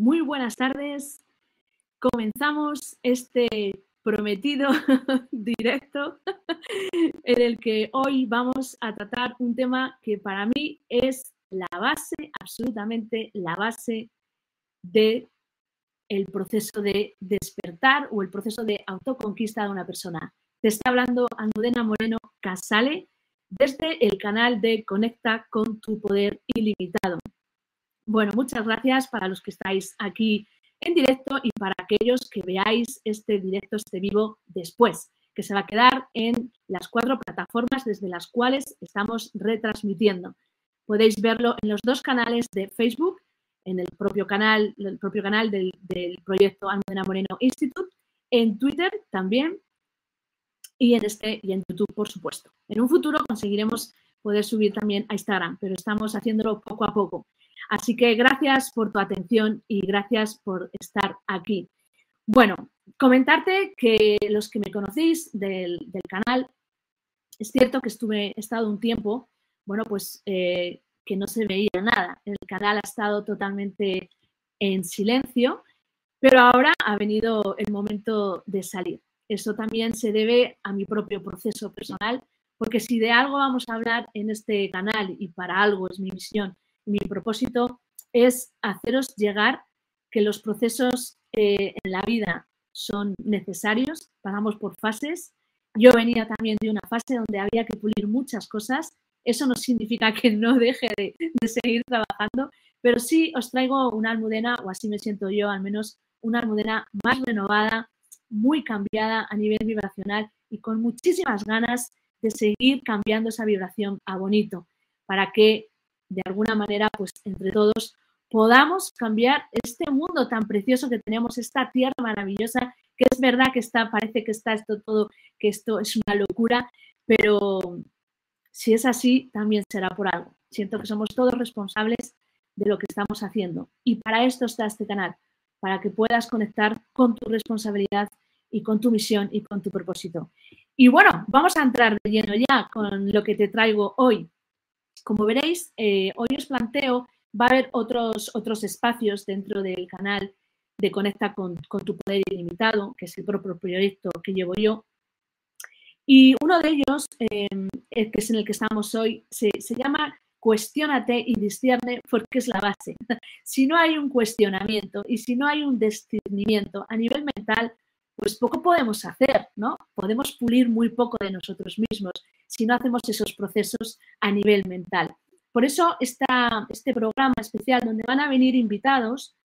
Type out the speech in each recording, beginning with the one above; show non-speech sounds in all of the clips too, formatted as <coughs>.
muy buenas tardes. Comenzamos este prometido <laughs> directo en el que hoy vamos a tratar un tema que para mí es la base, absolutamente la base de el proceso de despertar o el proceso de autoconquista de una persona. Te está hablando Almudena Moreno Casale desde el canal de Conecta con tu poder ilimitado. Bueno, muchas gracias para los que estáis aquí en directo y para aquellos que veáis este directo, este vivo después, que se va a quedar en las cuatro plataformas desde las cuales estamos retransmitiendo. Podéis verlo en los dos canales de Facebook, en el propio canal, propio canal del, proyecto Almudena Moreno Institute, en Twitter también y en este y en YouTube, por supuesto. En un futuro conseguiremos poder subir también a Instagram, pero estamos haciéndolo poco a poco. Así que gracias por tu atención y gracias por estar aquí. Bueno, comentarte que los que me conocéis del, canal, es cierto que estuve, he estado un tiempo, bueno, pues eh, que no se veía nada. El canal ha estado totalmente en silencio, pero ahora ha venido el momento de salir. Eso también se debe a mi propio proceso personal, porque si de algo vamos a hablar en este canal y para algo es mi misión mi propósito es haceros llegar que los procesos eh, en la vida son necesarios, pasamos por fases. Yo venía también de una fase donde había que pulir muchas cosas. Eso no significa que no deje de, de seguir trabajando, pero sí os traigo una almudena, o así me siento yo, al menos una almudena más renovada, muy cambiada a nivel vibracional y con muchísimas ganas de seguir cambiando esa vibración a bonito para que de alguna manera, pues entre todos podamos cambiar este mundo tan precioso que tenemos, esta tierra maravillosa, que es verdad que está, parece que está esto todo, que esto es una locura, pero si es así, también será por algo. Siento que somos todos responsables de lo que estamos haciendo. Y para esto está este canal, para que puedas conectar con tu responsabilidad y con tu misión y con tu propósito. Y bueno, vamos a entrar de lleno ya con lo que te traigo hoy. Como veréis, eh, hoy os planteo, va a haber otros, otros espacios dentro del canal de Conecta con, tu Poder Ilimitado, que es el propio proyecto que llevo yo. Y uno de ellos, em, que es en el que estamos hoy, se, se llama Cuestiónate y discierne porque es la base. <laughs> si no hay un cuestionamiento y si no hay un discernimiento a nivel mental, pues poco podemos hacer, ¿no? Podemos pulir muy poco de nosotros mismos si no hacemos esos procesos a nivel mental. Por eso está este programa especial donde van a venir invitados,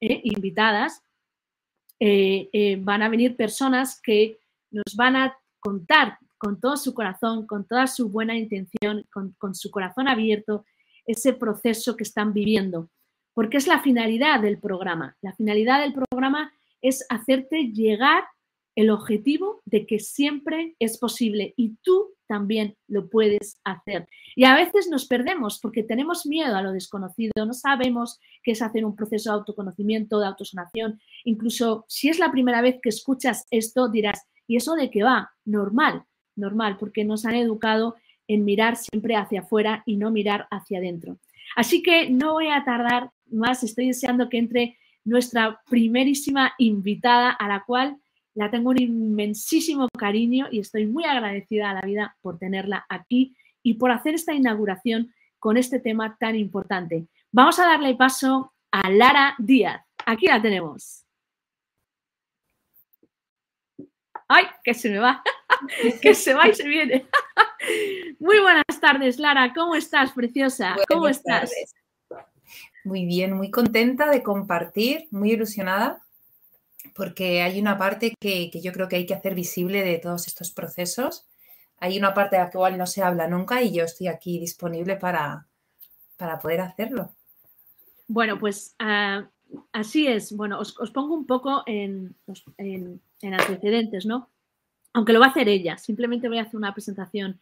eh, invitadas, eh, eh, van a venir personas que nos van a contar con todo su corazón, con toda su buena intención, con, con su corazón abierto, ese proceso que están viviendo. Porque es la finalidad del programa. La finalidad del programa es hacerte llegar el objetivo de que siempre es posible y tú también lo puedes hacer. Y a veces nos perdemos porque tenemos miedo a lo desconocido, no sabemos qué es hacer un proceso de autoconocimiento, de autosanación. Incluso si es la primera vez que escuchas esto, dirás, ¿y eso de qué va? Normal, normal, porque nos han educado en mirar siempre hacia afuera y no mirar hacia adentro. Así que no voy a tardar más, estoy deseando que entre nuestra primerísima invitada, a la cual la tengo un inmensísimo cariño y estoy muy agradecida a la vida por tenerla aquí y por hacer esta inauguración con este tema tan importante. Vamos a darle paso a Lara Díaz. Aquí la tenemos. ¡Ay, que se me va! <laughs> que se va y se viene. <laughs> Muy buenas tardes, Lara. ¿Cómo estás, preciosa? ¿Cómo estás? Muy bien, muy contenta de compartir, muy ilusionada, porque hay una parte que, yo creo que hay que hacer visible de todos estos procesos. Hay una parte de la cual no se habla nunca y yo estoy aquí disponible para, para poder hacerlo. Bueno, pues ah, así es. Bueno, os, pongo un poco en, en, en, antecedentes, ¿no? Aunque lo va a hacer ella, simplemente voy a hacer una presentación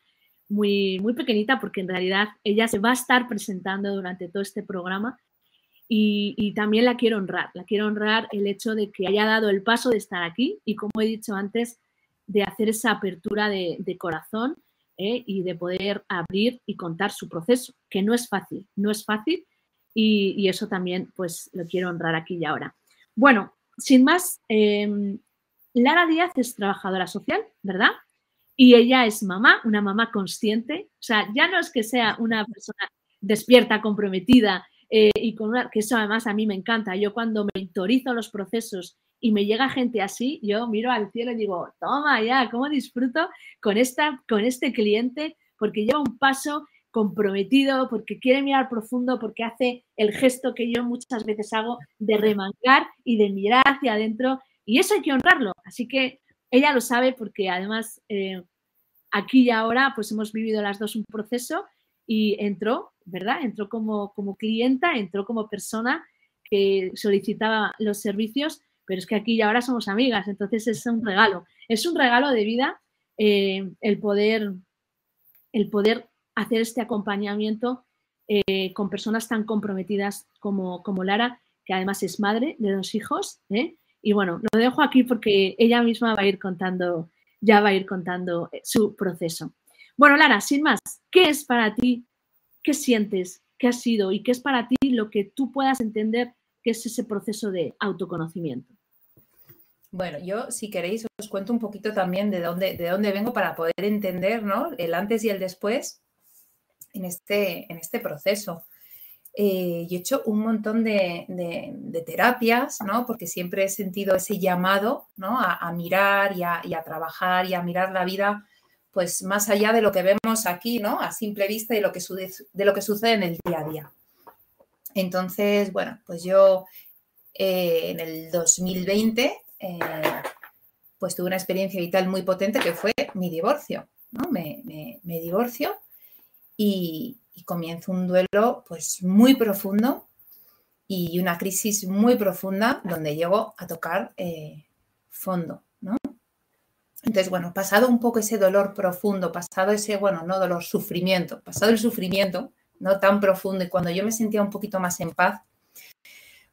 muy, muy pequeñita porque en realidad ella se va a estar presentando durante todo este programa y, también la quiero honrar, la quiero honrar el hecho de que haya dado el paso de estar aquí y como he dicho antes, de hacer esa apertura de, corazón ¿eh? y de poder abrir y contar su proceso, que no es fácil, no es fácil y, eso también pues lo quiero honrar aquí y ahora. Bueno, sin más, em, Lara Díaz es trabajadora social, ¿verdad? Y ella es mamá, una mamá consciente. O sea, ya no es que sea una persona despierta, comprometida eh, y con una, que eso además a mí me encanta. Yo cuando mentorizo los procesos y me llega gente así, yo miro al cielo y digo, toma ya, cómo disfruto con, esta, con este cliente porque lleva un paso comprometido, porque quiere mirar profundo, porque hace el gesto que yo muchas veces hago de remangar y de mirar hacia adentro. Y eso hay que honrarlo. Así que ella lo sabe porque además eh, aquí y ahora pues hemos vivido las dos un proceso y entró, ¿verdad? Entró como, como clienta, entró como persona que solicitaba los servicios pero es que aquí y ahora somos amigas, entonces es un regalo, es un regalo de vida eh, el, poder, el poder hacer este acompañamiento eh, con personas tan comprometidas como, como Lara, que además es madre de dos hijos. ¿eh? Y bueno, lo dejo aquí porque ella misma va a ir contando, ya va a ir contando su proceso. Bueno, Lara, sin más, ¿qué es para ti? ¿Qué sientes? ¿Qué ha sido? ¿Y qué es para ti lo que tú puedas entender que es ese proceso de autoconocimiento? Bueno, yo si queréis os cuento un poquito también de dónde, de dónde vengo para poder entender ¿no? el antes y el después en este, en este proceso. Eh, yo he hecho un montón de, terapias, ¿no? porque siempre he sentido ese llamado ¿no? a, mirar y a, y a, trabajar y a mirar la vida pues más allá de lo que vemos aquí, ¿no? a simple vista y lo que, de lo que sucede en el día a día. Entonces, bueno, pues yo eh, en el 2020 eh, pues tuve una experiencia vital muy potente que fue mi divorcio. ¿no? Me, divorcio y, comienzo un duelo pues muy profundo y una crisis muy profunda donde llego a tocar eh, fondo. Entonces, bueno, pasado un poco ese dolor profundo, pasado ese, bueno, no dolor, sufrimiento, pasado el sufrimiento, no tan profundo y cuando yo me sentía un poquito más en paz,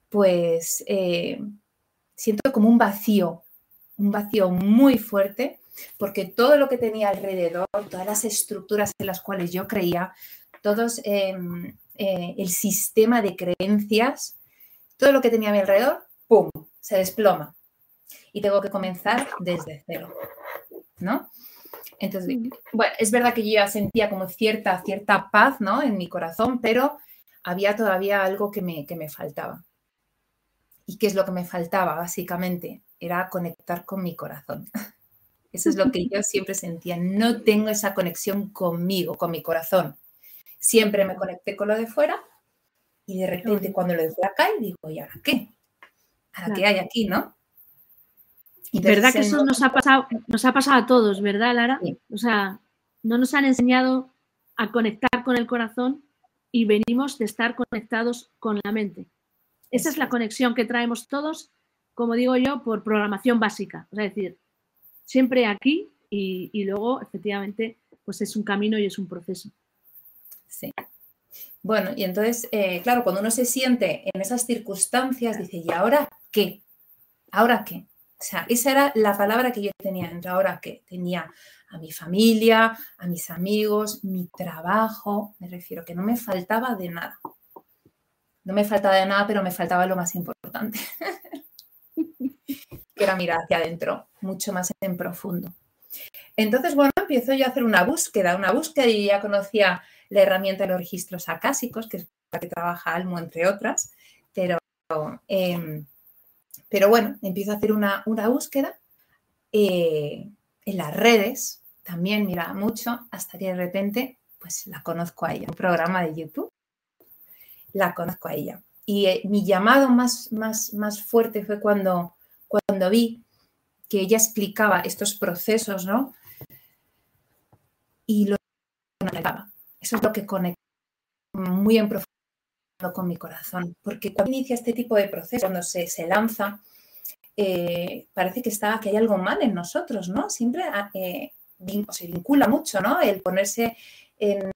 pues eh, siento como un vacío, un vacío muy fuerte, porque todo lo que tenía alrededor, todas las estructuras en las cuales yo creía, todo em, eh, el sistema de creencias, todo lo que tenía a mi alrededor, ¡pum!, se desploma. Y tengo que comenzar desde cero, ¿no? Entonces, bueno, es verdad que yo ya sentía como cierta, cierta paz, ¿no? En mi corazón, pero había todavía algo que me, que me faltaba. ¿Y qué es lo que me faltaba, básicamente? Era conectar con mi corazón. <laughs> Eso es lo que yo siempre sentía. No tengo esa conexión conmigo, con mi corazón. Siempre me conecté con lo de fuera y de repente cuando lo de fuera cae, digo, ¿y ahora qué? ¿Ahora qué hay aquí, no? Y ¿Verdad que eso nos ha, pasado, nos ha pasado a todos, verdad, Lara? O sea, no nos han enseñado a conectar con el corazón y venimos de estar conectados con la mente. Esa es la conexión que traemos todos, como digo yo, por programación básica. Es decir, siempre aquí y, luego, efectivamente, pues es un camino y es un proceso. Sí. Bueno, y entonces, eh, claro, cuando uno se siente en esas circunstancias, dice, ¿y ahora qué? ¿Ahora qué? O sea, esa era la palabra que yo tenía entre ahora qué? tenía a mi familia, a mis amigos, mi trabajo, me refiero que no me faltaba de nada. No me faltaba de nada, pero me faltaba lo más importante, <laughs> que era mirar hacia adentro, mucho más en profundo. Entonces, bueno, empiezo yo a hacer una búsqueda, una búsqueda y ya conocía la herramienta de los registros acásicos, que es la que trabaja Almo, entre otras, pero, em, pero bueno, empiezo a hacer una, búsqueda eh, en las redes, también miraba mucho, hasta que de repente, pues la conozco a ella, un programa de YouTube la conozco a ella. Y eh, mi llamado más, más, más fuerte fue cuando, cuando vi que ella explicaba estos procesos, ¿no? Y lo conectaba. Eso es lo que conecta muy en profundo con mi corazón. Porque cuando inicia este tipo de proceso, cuando se, se lanza, eh, parece que, está, que hay algo mal en nosotros, ¿no? Siempre ah, eh, se vincula mucho, ¿no? El ponerse en,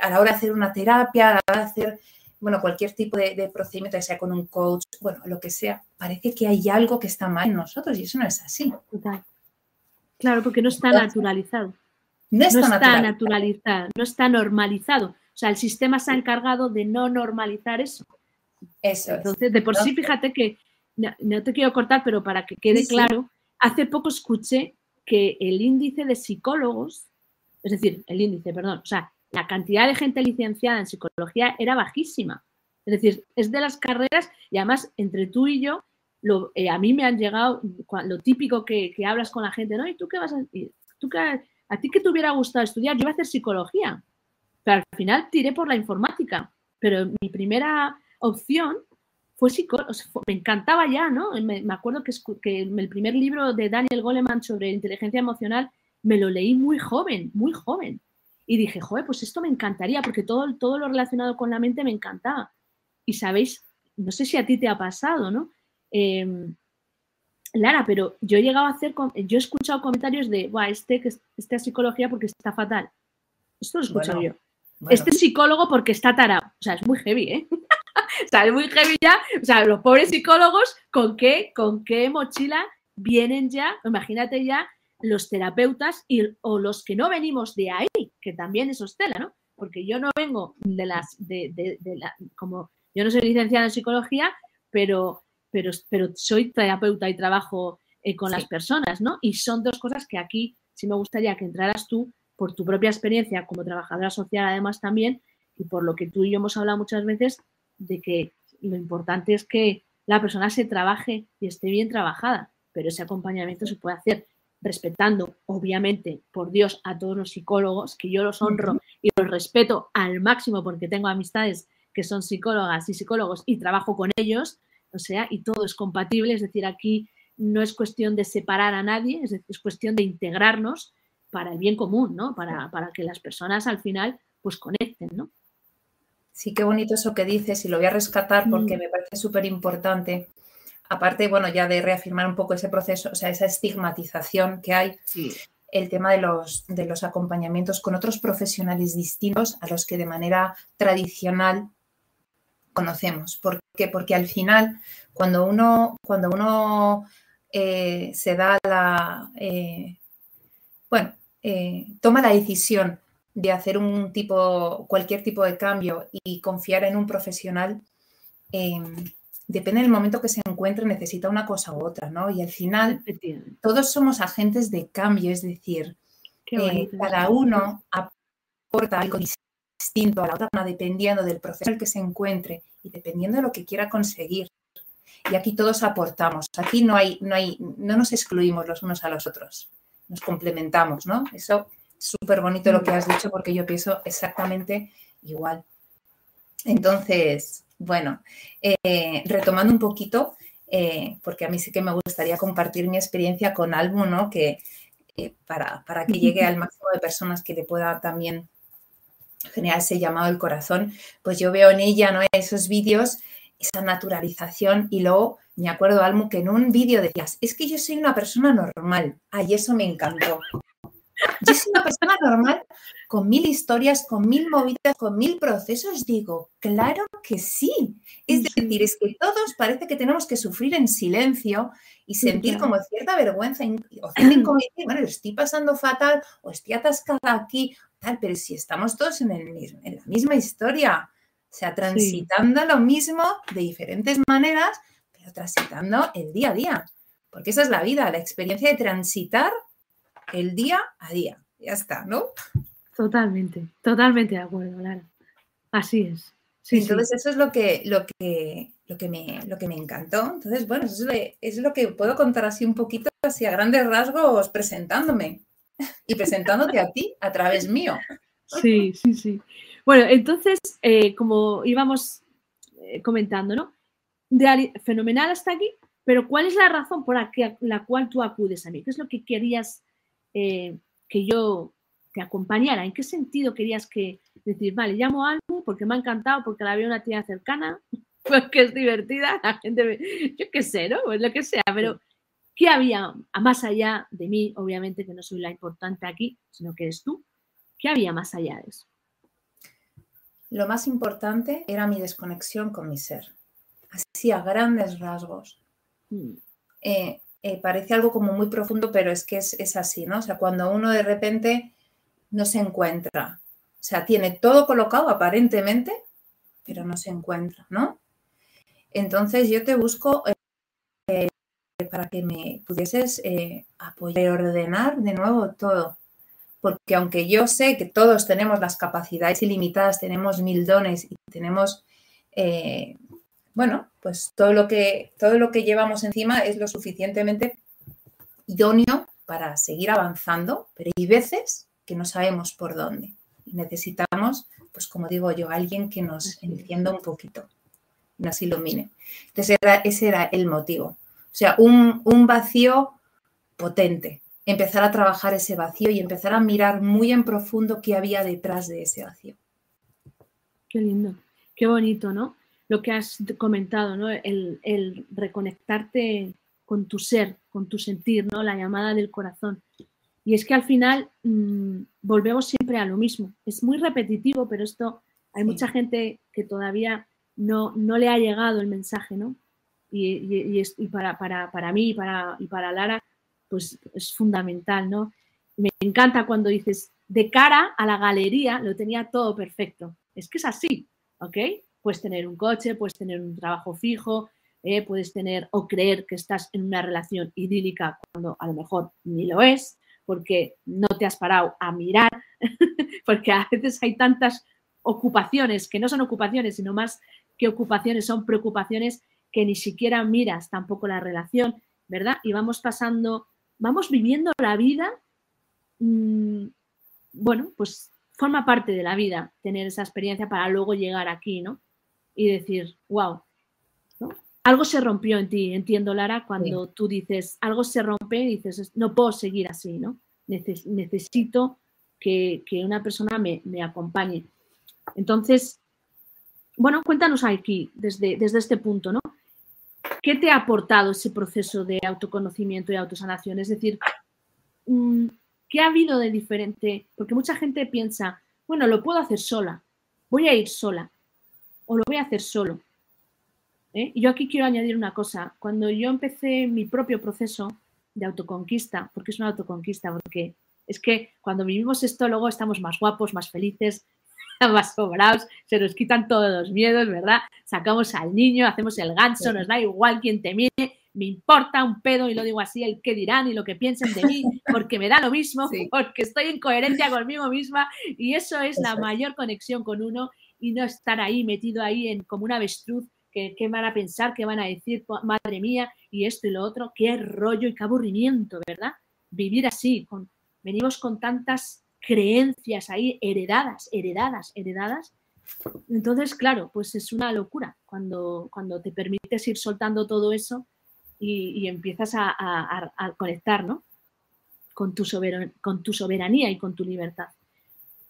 a la hora de hacer una terapia, a la hora de hacer bueno, cualquier tipo de, procedimiento, ya sea con un coach, bueno, lo que sea, parece que hay algo que está mal en nosotros y eso no es así. Total. Claro, porque no está naturalizado. No está, naturalizado. no está normalizado. O sea, el sistema se ha encargado de no normalizar eso. Eso Entonces, de por sí, fíjate que, no, te quiero cortar, pero para que quede claro, hace poco escuché que el índice de psicólogos, es decir, el índice, perdón, o sea, la cantidad de gente licenciada en psicología era bajísima. Es decir, es de las carreras y además entre tú y yo, lo, eh, a mí me han llegado lo típico que, hablas con la gente, ¿no? ¿Y tú qué vas a ¿Tú ¿A ti qué te hubiera gustado estudiar? Yo iba a hacer psicología, pero al final tiré por la informática. Pero mi primera opción fue psicología, me encantaba ya, ¿no? Me, acuerdo que, que, el primer libro de Daniel Goleman sobre inteligencia emocional me lo leí muy joven, muy joven. Y dije, joder, pues esto me encantaría, porque todo, todo lo relacionado con la mente me encantaba. Y sabéis, no sé si a ti te ha pasado, ¿no? Em, Lara, pero yo he llegado a hacer, yo he escuchado comentarios de, Buah, este que esta psicología porque está fatal. Esto lo he escuchado yo. Este psicólogo porque está tarado. O sea, es muy heavy, ¿eh? <laughs> o sea, es muy heavy ya. O sea, los pobres psicólogos, ¿con qué, con qué mochila vienen ya? Imagínate ya los terapeutas y, o los que no venimos de ahí, que también es hostela, ¿no? Porque yo no vengo de las, de, de, de la, como yo no soy licenciada en psicología, pero, pero, pero soy terapeuta y trabajo eh, con las personas, ¿no? Y son dos cosas que aquí sí me gustaría que entraras tú por tu propia experiencia como trabajadora social, además también, y por lo que tú y yo hemos hablado muchas veces, de que lo importante es que la persona se trabaje y esté bien trabajada, pero ese acompañamiento se puede hacer respetando, obviamente, por Dios, a todos los psicólogos, que yo los honro y los respeto al máximo porque tengo amistades que son psicólogas y psicólogos y trabajo con ellos, o sea, y todo es compatible, es decir, aquí no es cuestión de separar a nadie, es, es cuestión de integrarnos para el bien común, ¿no? Para, para que las personas al final pues conecten, ¿no? Sí, qué bonito eso que dices y lo voy a rescatar porque mm. me parece súper importante aparte, bueno, ya de reafirmar un poco ese proceso, o sea, esa estigmatización que hay, el tema de los, de los acompañamientos con otros profesionales distintos a los que de manera tradicional conocemos. ¿Por qué? Porque al final, cuando uno, cuando uno eh, se da la, eh, bueno, eh, toma la decisión de hacer un tipo, cualquier tipo de cambio y confiar en un profesional, depende del momento que se encuentre, necesita una cosa u otra, ¿no? Y al final todos somos agentes de cambio, es decir, eh, cada uno aporta algo distinto a la otra dependiendo del proceso en el que se encuentre y dependiendo de lo que quiera conseguir. Y aquí todos aportamos. Aquí no hay, no hay, no nos excluimos los unos a los otros. Nos complementamos, ¿no? Eso es súper bonito lo que has dicho porque yo pienso exactamente igual. Entonces, bueno, eh, retomando un poquito, eh, porque a mí sí que me gustaría compartir mi experiencia con Almu, ¿no? Que eh, para, para, que llegue al máximo de personas que le pueda también generar ese llamado al corazón, pues yo veo en ella, ¿no? Esos vídeos, esa naturalización y luego me acuerdo, Almu, que en un vídeo decías, es que yo soy una persona normal. Ay, eso me encantó. Yo soy una persona normal con mil historias, con mil movidas, con mil procesos. Digo, claro que sí. Es decir, es que todos parece que tenemos que sufrir en silencio y sentir como cierta vergüenza o <clears throat> como decir, bueno, estoy pasando fatal o estoy atascada aquí, tal, pero si estamos todos en, el mismo, en la misma historia, sea, transitando lo mismo de diferentes maneras, pero transitando el día a día. Porque esa es la vida, la experiencia de transitar el día a día. Ya está, ¿no? Totalmente, totalmente de acuerdo, Lara. Así es. Entonces eso es lo que, lo que, lo que, me, lo que me encantó. Entonces, bueno, eso es, lo que puedo contar así un poquito, así a grandes rasgos, presentándome y presentándote a ti a través mío. Sí, sí, sí. Bueno, entonces, eh, como íbamos eh, comentando, ¿no? De, fenomenal hasta aquí, pero ¿cuál es la razón por la, que, la cual tú acudes a mí? ¿Qué es lo que querías eh, que yo te acompañara? ¿En qué sentido querías que decir, vale, llamo a algo porque me ha encantado, porque la veo una tía cercana, <laughs> porque es divertida, la gente, yo qué sé, ¿no? Pues lo que sea, pero ¿qué había más allá de mí? Obviamente que no soy la importante aquí, sino que eres tú. ¿Qué había más allá de eso? Lo más importante era mi desconexión con mi ser, así a grandes rasgos. Mm. Eh, eh, parece algo como muy profundo, pero es que es, así, ¿no? O sea, cuando uno de repente no se encuentra, o sea, tiene todo colocado aparentemente, pero no se encuentra, ¿no? Entonces yo te busco eh, para que me pudieses apoyar, ordenar de nuevo todo. Porque aunque yo sé que todos tenemos las capacidades ilimitadas, tenemos mil dones y tenemos, eh, bueno, pues todo lo, que, todo lo que llevamos encima es lo suficientemente idóneo para seguir avanzando, pero hay veces que no sabemos por dónde y necesitamos, pues como digo yo, alguien que nos encienda un poquito, nos ilumine. Entonces ese era el motivo. O sea, un, un vacío potente, empezar a trabajar ese vacío y empezar a mirar muy en profundo qué había detrás de ese vacío. Qué lindo, qué bonito, ¿no? Lo que has comentado, ¿no? El, el reconectarte con tu ser, con tu sentir, ¿no? La llamada del corazón. Y es que al final mmm, volvemos siempre a lo mismo. Es muy repetitivo, pero esto hay sí. mucha gente que todavía no, no, le ha llegado el mensaje, ¿no? Y, y, y para, para, para, mí y para, y para Lara, pues es fundamental, ¿no? Me encanta cuando dices, de cara a la galería lo tenía todo perfecto. Es que es así, ¿ok? Puedes tener un coche, puedes tener un trabajo fijo, eh, puedes tener o creer que estás en una relación idílica cuando a lo mejor ni lo es, porque no te has parado a mirar, <laughs> porque a veces hay tantas ocupaciones que no son ocupaciones, sino más que ocupaciones, son preocupaciones que ni siquiera miras tampoco la relación, ¿verdad? Y vamos pasando, vamos viviendo la vida, mmm, bueno, pues forma parte de la vida tener esa experiencia para luego llegar aquí, ¿no? Y decir, wow, ¿no? algo se rompió en ti, entiendo, Lara, cuando sí. tú dices, algo se rompe y dices, no puedo seguir así, ¿no? Neces necesito que, que, una persona me, me, acompañe. Entonces, bueno, cuéntanos aquí, desde, desde este punto, ¿no? ¿Qué te ha aportado ese proceso de autoconocimiento y autosanación? Es decir, mm, ¿qué ha habido de diferente? Porque mucha gente piensa, bueno, lo puedo hacer sola, voy a ir sola o lo voy a hacer solo. ¿eh? Y yo aquí quiero añadir una cosa. Cuando yo empecé mi propio proceso de autoconquista, porque es una autoconquista, porque es que cuando vivimos esto luego estamos más guapos, más felices, <laughs> más sobrados, se nos quitan todos los miedos, ¿verdad? Sacamos al niño, hacemos el ganso, nos da igual quien te mire, me importa un pedo, y lo digo así, el qué dirán y lo que piensen de mí, <laughs> porque me da lo mismo, sí. porque estoy en coherencia conmigo misma, y eso es la mayor conexión con uno y no estar ahí metido ahí en como un avestruz ¿Qué, ¿Qué, van a pensar? ¿Qué van a decir? Madre mía, y esto y lo otro. Qué rollo y qué aburrimiento, ¿verdad? Vivir así. Con, venimos con tantas creencias ahí heredadas, heredadas, heredadas. Entonces, claro, pues es una locura cuando, cuando te permites ir soltando todo eso y, y empiezas a, a, conectar, ¿no? Con tu, soberan, con tu soberanía y con tu libertad.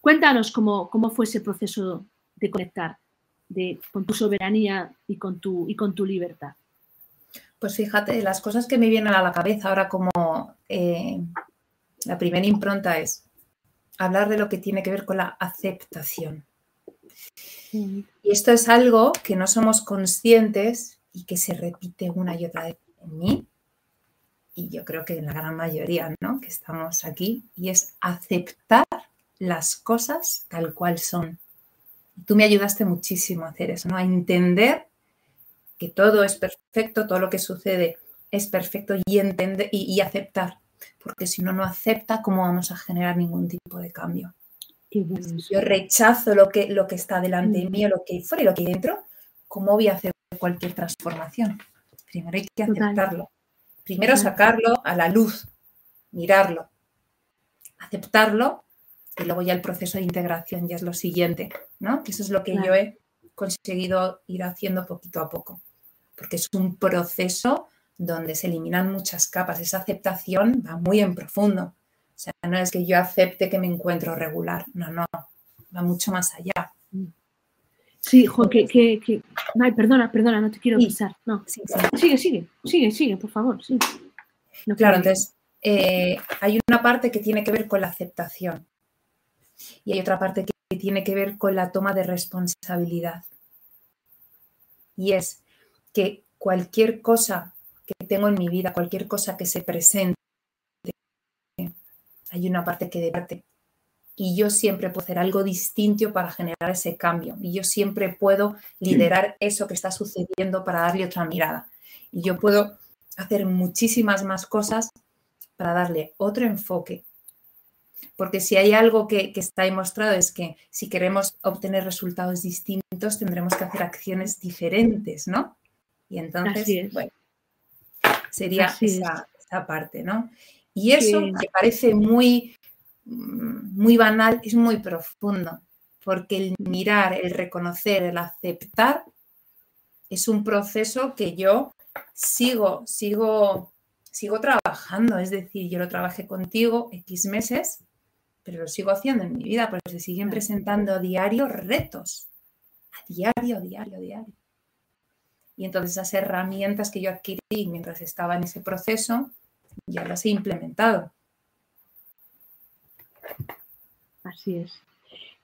Cuéntanos cómo, cómo fue ese proceso de conectar de, con tu soberanía y con tu, y con tu libertad? Pues fíjate, las cosas que me vienen a la cabeza ahora como eh, la primera impronta es hablar de lo que tiene que ver con la aceptación. Y esto es algo que no somos conscientes y que se repite una y otra vez en mí y yo creo que en la gran mayoría, ¿no? Que estamos aquí y es aceptar las cosas tal cual son tú me ayudaste muchísimo a hacer eso, ¿no? A entender que todo es perfecto, todo lo que sucede es perfecto y, entender, y, y aceptar. Porque si uno no acepta, ¿cómo vamos a generar ningún tipo de cambio? Si yo rechazo lo que, lo que está delante de mí, lo que hay fuera y lo que hay dentro, ¿cómo voy a hacer cualquier transformación? Primero hay que aceptarlo. Primero sacarlo a la luz, mirarlo, aceptarlo y luego ya el proceso de integración ya es lo siguiente, ¿no? Que eso es lo que claro. yo he conseguido ir haciendo poquito a poco, porque es un proceso donde se eliminan muchas capas, esa aceptación va muy en profundo. O sea, no es que yo acepte que me encuentro regular, no, no, va mucho más allá. Sí, jo, que, que, que... Ay, perdona, perdona, no te quiero pisar. No. Sí, sí. Sigue, sigue, sigue, sigue, por favor. No claro, entonces eh, hay una parte que tiene que ver con la aceptación. Y hay otra parte que tiene que ver con la toma de responsabilidad. Y es que cualquier cosa que tengo en mi vida, cualquier cosa que se presente, hay una parte que debate. y yo siempre puedo hacer algo distinto para generar ese cambio. Y yo siempre puedo liderar eso que está sucediendo para darle otra mirada. Y yo puedo hacer muchísimas más cosas para darle otro enfoque. Porque si hay algo que, está demostrado es que si queremos obtener resultados distintos, tendremos que hacer acciones diferentes, ¿no? Y entonces, bueno, sería esa, esa, parte, ¿no? Y eso me parece muy, muy banal, es muy profundo, porque el mirar, el reconocer, el aceptar es un proceso que yo sigo, sigo, sigo trabajando. Es decir, yo lo trabajé contigo X meses, pero lo sigo haciendo en mi vida, porque se siguen presentando a diario retos. A diario, diario, diario. Y entonces esas herramientas que yo adquirí mientras estaba en ese proceso, ya las he implementado. Así es.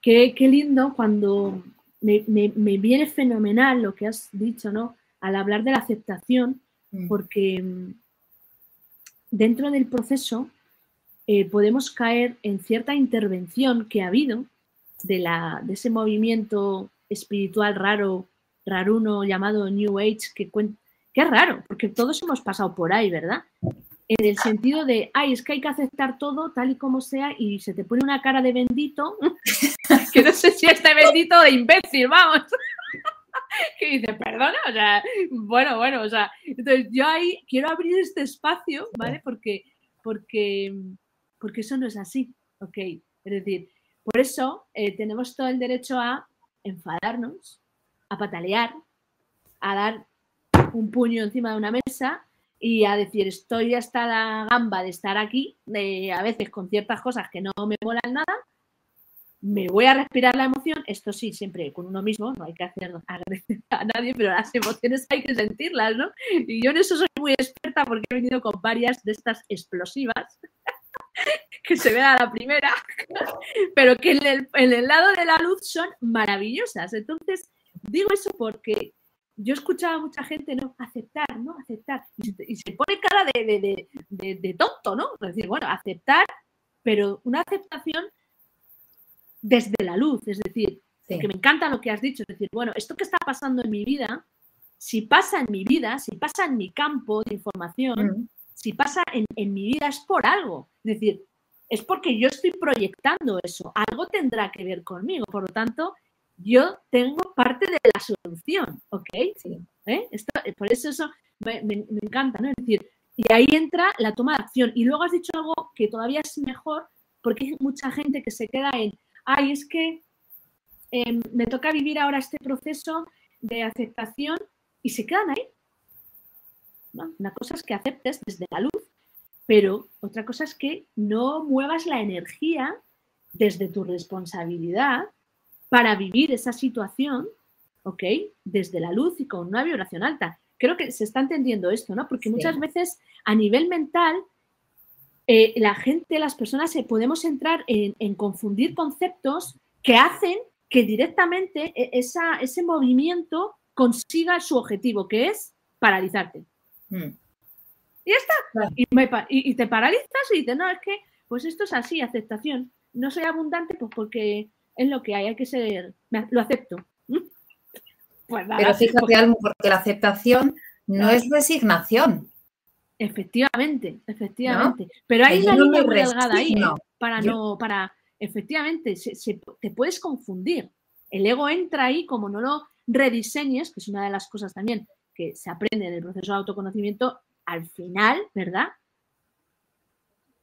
Qué, lindo cuando me, viene fenomenal lo que has dicho, ¿no? Al hablar de la aceptación, mm. porque mm, dentro del proceso eh, podemos caer en cierta intervención que ha habido de, la, de ese movimiento espiritual raro, raruno llamado New Age, que, que es raro, porque todos hemos pasado por ahí, ¿verdad? en el sentido de, ay, es que hay que aceptar todo tal y como sea y se te pone una cara de bendito, <laughs> que no sé si este bendito de imbécil, vamos. <laughs> que dice, perdona, o sea, bueno, bueno, o sea, entonces yo ahí quiero abrir este espacio, ¿vale? Porque, porque, porque eso no es así, ¿ok? Es decir, por eso eh, tenemos todo el derecho a enfadarnos, a patalear, a dar un puño encima de una mesa y a decir, estoy hasta la gamba de estar aquí, de, a veces con ciertas cosas que no me molan nada, me voy a respirar la emoción, esto sí, siempre con uno mismo, no hay que hacer <laughs> a nadie, pero las emociones hay que sentirlas, ¿no? Y yo en eso soy muy experta porque he venido con varias de estas explosivas <laughs> que se ven a la primera, <laughs> pero que en el, en el lado de la luz son maravillosas. Entonces, digo eso porque yo escuchaba a mucha gente, ¿no? Aceptar, ¿no? Aceptar. Y se, pone cara de, tonto, ¿no? Es decir, bueno, aceptar, pero una aceptación desde la luz, es decir, que me encanta lo que has dicho, es decir, bueno, esto que está pasando en mi vida, si pasa en mi vida, si pasa en mi campo de información, mm. si pasa en, en mi vida es por algo. Es decir, es porque yo estoy proyectando eso, algo tendrá que ver conmigo, por lo tanto, yo tengo parte de la solución, ¿ok? Sí. ¿Eh? Eh, por eso eso me, encanta, ¿no? Es decir, y ahí entra la toma de acción. Y luego has dicho algo que todavía es mejor, porque hay mucha gente que se queda en, ay, es que em, me toca vivir ahora este proceso de aceptación y se quedan ahí. Una cosa es que aceptes desde la luz, pero otra cosa es que no muevas la energía desde tu responsabilidad para vivir esa situación, ¿ok? Desde la luz y con una vibración alta. Creo que se está entendiendo esto, ¿no? Porque muchas veces a nivel mental, eh, la gente, las personas, se podemos entrar en, confundir conceptos que hacen que directamente e, esa, ese movimiento consiga su objetivo, que es paralizarte. Hmm. Y ya está. Y, y, te paralizas y dices, no, es que, pues esto es así, aceptación. No soy abundante, pues porque es lo que hay, hay que ser, lo acepto. Pues Pero fíjate algo, porque la aceptación no es resignación. Efectivamente, efectivamente. Pero hay una línea muy delgada ahí, ¿eh? para no, para, efectivamente, te puedes confundir. El ego entra ahí, como no lo rediseñes, que es una de las cosas también que se aprende en el proceso de autoconocimiento, al final, ¿verdad?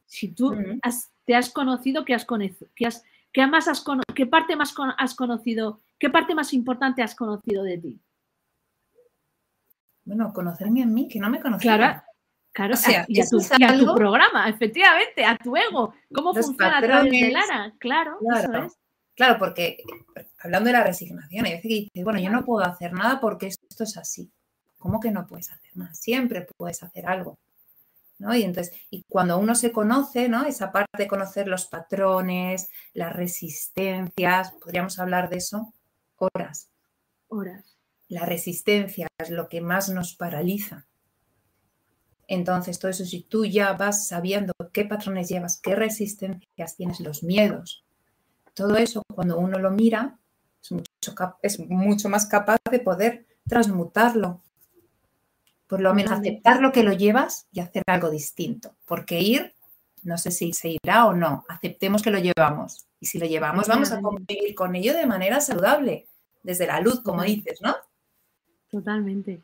Si tú te has conocido, que has, que has ¿Qué, más has ¿Qué parte más has conocido? ¿Qué parte más importante has conocido de ti? Bueno, conocerme en mí, que no me conocía. Claro, claro. y, a tu, programa, efectivamente, a tu ego. ¿Cómo funciona a través de Lara? Claro, claro, eso es. Claro, porque hablando de la resignación, hay veces que dices, bueno, yo no puedo hacer nada porque esto es así. ¿Cómo que no puedes hacer nada? Siempre puedes hacer algo. Y, entonces, y cuando uno se conoce, ¿no? Esa parte de conocer los patrones, las resistencias, podríamos hablar de eso horas. Horas. La resistencia es lo que más nos paraliza. Entonces, todo eso, si tú ya vas sabiendo qué patrones llevas, qué resistencias tienes, los miedos, todo eso, cuando uno lo mira, es mucho, es mucho más capaz de poder transmutarlo. Por lo menos aceptar lo que lo llevas y hacer algo distinto. Porque ir, no sé si se irá o no, aceptemos que lo llevamos. Y si lo llevamos, vamos a convivir con ello de manera saludable, desde la luz, como dices, ¿no? Totalmente.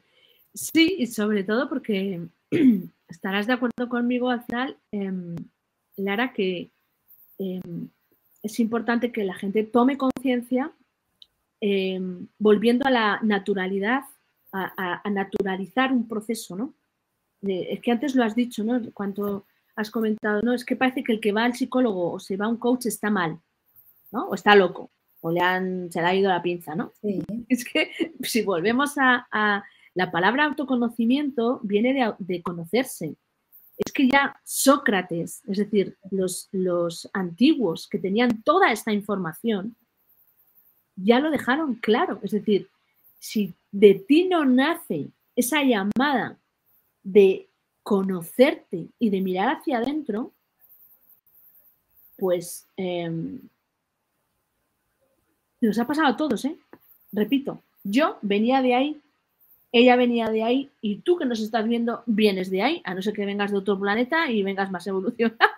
Sí, y sobre todo porque <clears throat> estarás de acuerdo conmigo, Azral, em, Lara, que em, es importante que la gente tome conciencia em, volviendo a la naturalidad, a, naturalizar un proceso, ¿no? es que antes lo has dicho, ¿no? Cuando has comentado, no, es que parece que el que va al psicólogo o se va a un coach está mal, ¿no? O está loco, o le han, se le ha ido la pinza, ¿no? <laughs> Es que si volvemos a, la palabra autoconocimiento, viene de conocerse, es que ya Sócrates, es decir, los, los antiguos que tenían toda esta información, ya lo dejaron claro. Es decir, si de ti no nace esa llamada de conocerte y de mirar hacia adentro, pues em, nos ha pasado a todos, ¿eh? Repito, yo venía de ahí ella venía de ahí y tú que nos estás viendo vienes de ahí, a no ser que vengas de otro planeta y vengas más evolucionado.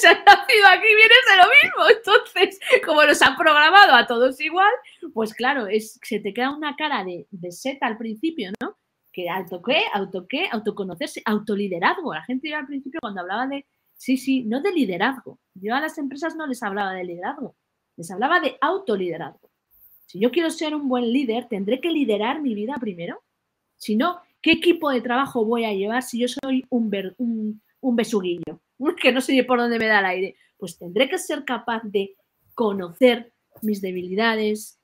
Si has nacido aquí vienes de lo mismo. Entonces, como nos han programado a todos igual, pues claro, es, se te queda una cara de, de seta al principio, ¿no? Que auto qué, auto qué, autoconocerse, autoliderazgo. La gente al principio cuando hablaba de, sí, sí, no de liderazgo. Yo a las empresas no les hablaba de liderazgo, les hablaba de autoliderazgo. Si yo quiero ser un buen líder, tendré que liderar mi vida primero. Si no, ¿qué equipo de trabajo voy a llevar si yo soy un, un, besuguillo? <laughs> Que no sé por dónde me da el aire. Pues tendré que ser capaz de conocer mis debilidades,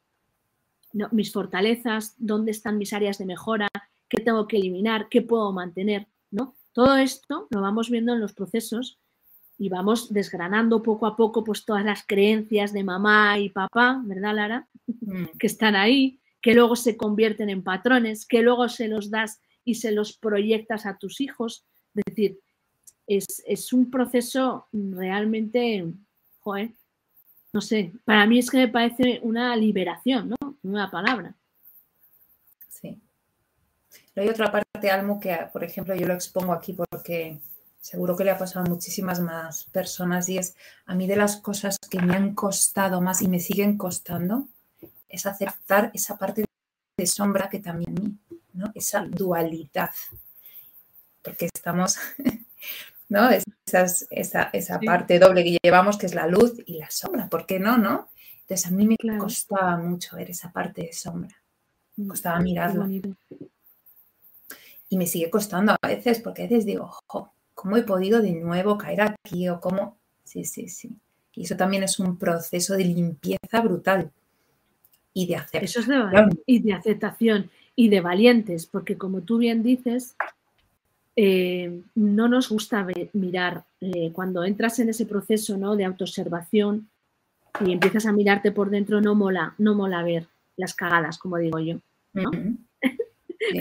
mis fortalezas, dónde están mis áreas de mejora, qué tengo que eliminar, qué puedo mantener, ¿no? Todo esto lo vamos viendo en los procesos y vamos desgranando poco a poco pues todas las creencias de mamá y papá, ¿verdad, Lara? Mm. Que están ahí, que luego se convierten en patrones, que luego se los das y se los proyectas a tus hijos. Es decir, es, un proceso realmente, joder, no sé, para mí es que me parece una liberación, ¿no? Una palabra. Sí. hay otra parte, Almo, que, por ejemplo, yo lo expongo aquí porque seguro que le ha pasado a muchísimas más personas y es a mí de las cosas que me han costado más y me siguen costando es aceptar esa parte de sombra que también a mí, ¿no? Esa dualidad. Porque estamos, <laughs> ¿no? Esa, esa, parte doble que llevamos que es la luz y la sombra, ¿por qué no, no? Entonces a mí me costaba mucho ver esa parte de sombra. Me costaba mirarla. Y me sigue costando a veces, porque a veces digo, ojo, ¿cómo he podido de nuevo caer aquí? O cómo. Sí, sí, sí. Y eso también es un proceso de limpieza brutal y de aceptación. Eso es de, y de aceptación y de valientes, porque como tú bien dices, eh, no nos gusta mirar eh, cuando entras en ese proceso ¿no? de autoobservación y empiezas a mirarte por dentro, no mola, no mola ver las cagadas, como digo yo.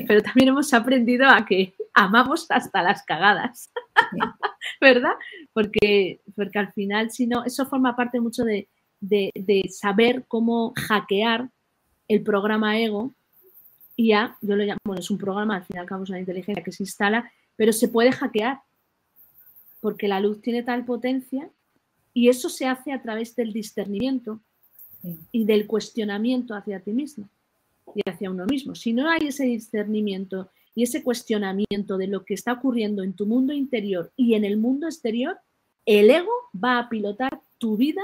Pero también hemos aprendido a que amamos hasta las cagadas, <laughs> ¿verdad? Porque, porque al final, si no, eso forma parte mucho de, saber cómo hackear el programa ego. Y ya, yo lo llamo, bueno, es un programa, al final cabo es una inteligencia que se instala, pero se puede hackear porque la luz tiene tal potencia y eso se hace a través del discernimiento y del cuestionamiento hacia ti mismo y hacia uno mismo. Si no hay ese discernimiento y ese cuestionamiento de lo que está ocurriendo en tu mundo interior y en el mundo exterior, el ego va a pilotar tu vida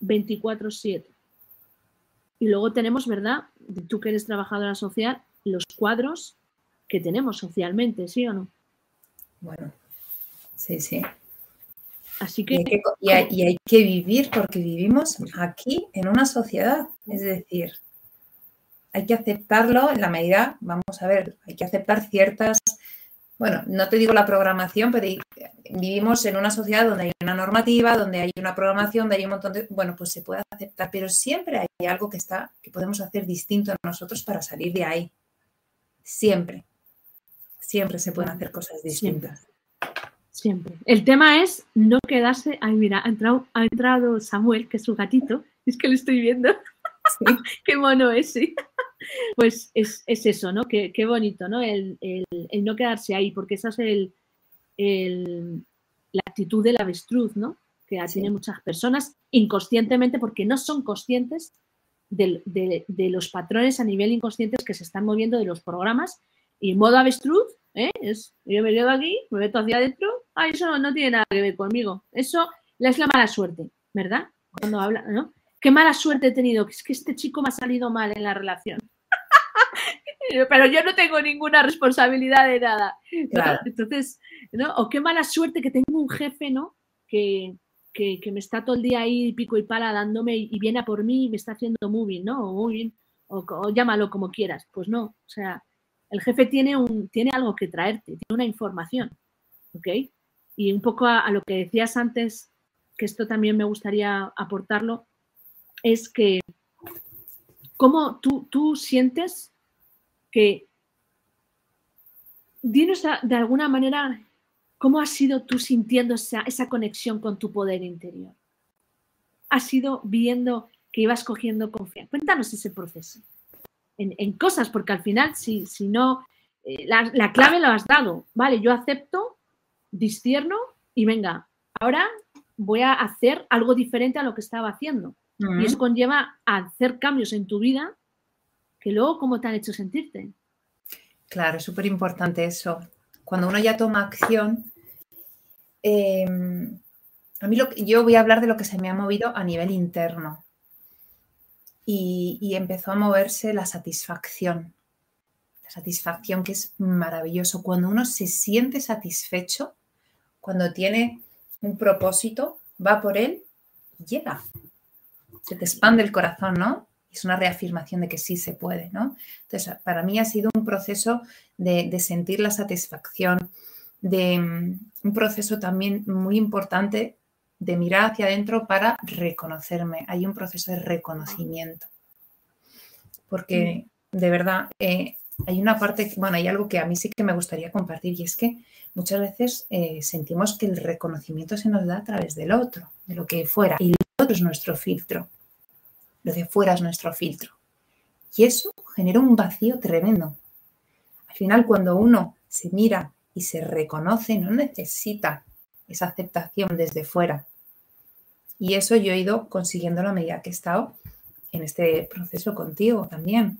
24/7. Y luego tenemos, ¿verdad? Tú que eres trabajadora social, los cuadros que tenemos socialmente, ¿sí o no? Bueno, sí, sí. Así que... y hay que vivir porque vivimos aquí en una sociedad. Es decir, hay que aceptarlo en la medida, vamos a ver, hay que aceptar ciertas, bueno, no te digo la programación, pero vivimos en una sociedad donde hay una normativa, donde hay una programación, donde hay un montón de, bueno, pues se puede aceptar, pero siempre hay algo que está, que podemos hacer distinto a nosotros para salir de ahí. Siempre. Siempre se pueden hacer cosas distintas. Siempre. El tema es no quedarse. Ay, mira, ha entrado, ha entrado Samuel, que es su gatito. <laughs> Es que lo estoy viendo. <laughs> qué mono es, sí. Pues es, eso, ¿no? Qué, bonito, ¿no? El, no quedarse ahí, porque esa es el, la actitud del avestruz, ¿no? Que tiene muchas personas inconscientemente, porque no son conscientes de, de, los patrones a nivel inconscientes que se están moviendo de los programas. Y modo avestruz, ¿eh? Es, yo me quedo aquí, me meto hacia adentro, ah, eso no tiene nada que ver conmigo. Eso es la mala suerte, ¿verdad? Cuando habla, ¿no? Qué mala suerte he tenido, es que este chico me ha salido mal en la relación. <laughs> Pero yo no tengo ninguna responsabilidad de nada. Entonces, ¿no? O qué mala suerte que tengo un jefe, ¿no? Que, que, me está todo el día ahí pico y pala dándome y, viene a por mí y me está haciendo moving, ¿no? O moving, o, o llámalo como quieras. Pues no, o sea, el jefe tiene, un, tiene algo que traerte, tiene una información, ¿ok? Y un poco a, lo que decías antes, que esto también me gustaría aportarlo, es que cómo tú, tú sientes que, dinos de alguna manera, cómo has sido tú sintiendo esa, esa conexión con tu poder interior. ¿Has sido viendo que ibas cogiendo confianza? Cuéntanos ese proceso en, cosas, porque al final, si, si no, eh, la, clave la has dado, vale, yo acepto, discierno y venga, ahora voy a hacer algo diferente a lo que estaba haciendo. Y eso conlleva a hacer cambios en tu vida que luego, ¿cómo te han hecho sentirte? Claro, es súper importante eso. Cuando uno ya toma acción, em, a mí lo, yo voy a hablar de lo que se me ha movido a nivel interno y, empezó a moverse la satisfacción. La satisfacción que es maravilloso. Cuando uno se siente satisfecho, cuando tiene un propósito, va por él, llega. Se te expande el corazón, ¿no? Es una reafirmación de que sí se puede, ¿no? Entonces, para mí ha sido un proceso de, de sentir la satisfacción, de mm, un proceso también muy importante de mirar hacia adentro para reconocerme. Hay un proceso de reconocimiento. Porque de verdad eh, hay una parte, bueno, hay algo que a mí sí que me gustaría compartir y es que muchas veces eh, sentimos que el reconocimiento se nos da a través del otro, de lo que fuera. Y el otro es nuestro filtro. Lo de fuera es nuestro filtro. Y eso genera un vacío tremendo. Al final, cuando uno se mira y se reconoce, no necesita esa aceptación desde fuera. Y eso yo he ido consiguiendo a medida que he estado en este proceso contigo también.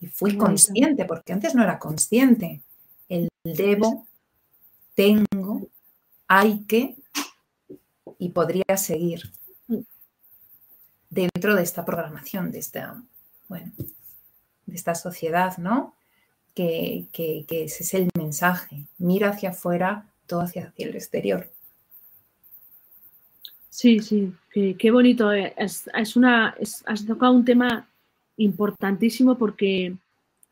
Y fui consciente, porque antes no era consciente. El debo, tengo, hay que, y podría seguir dentro de esta programación, de esta, bueno, de esta sociedad, ¿no? Que, que, que ese es el mensaje. Mira hacia afuera, todo hacia, el exterior. Sí, sí, qué, bonito. Eh, es, una, has tocado un tema importantísimo porque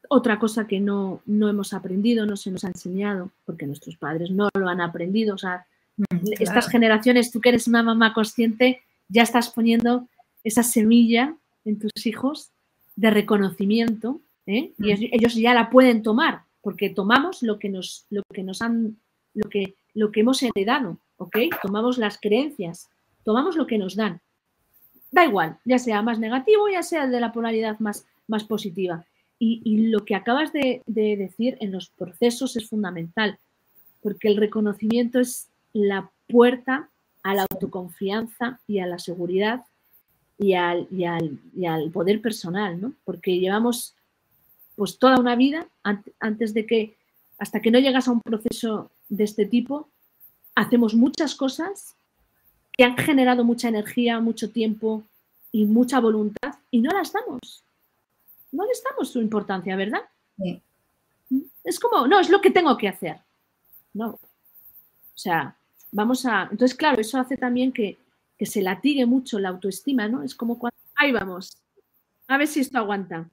otra cosa que no, no, hemos aprendido, no se nos ha enseñado, porque nuestros padres no lo han aprendido. O sea, mm, estas generaciones, tú que eres una mamá consciente, ya estás poniendo esa semilla en tus hijos de reconocimiento ¿eh? y mm. ellos ya la pueden tomar, porque tomamos lo que nos, lo que nos han lo que, lo que hemos heredado, ¿ok? Tomamos las creencias, tomamos lo que nos dan. Da igual, ya sea más negativo, ya sea de la polaridad más, más positiva. Y, lo que acabas de, decir en los procesos es fundamental, porque el reconocimiento es la puerta a la autoconfianza y a la seguridad y al, y al, y al poder personal, ¿no? Porque llevamos pues toda una vida antes de que, hasta que no llegas a un proceso de este tipo, hacemos muchas cosas que han generado mucha energía, mucho tiempo y mucha voluntad y no las damos. No les damos su importancia, ¿verdad? Es como, no, es lo que tengo que hacer. No. O sea, vamos a. Entonces, claro, eso hace también que, que se latigue mucho la autoestima, ¿no? Es como cuando. Ahí vamos. A ver si esto aguanta.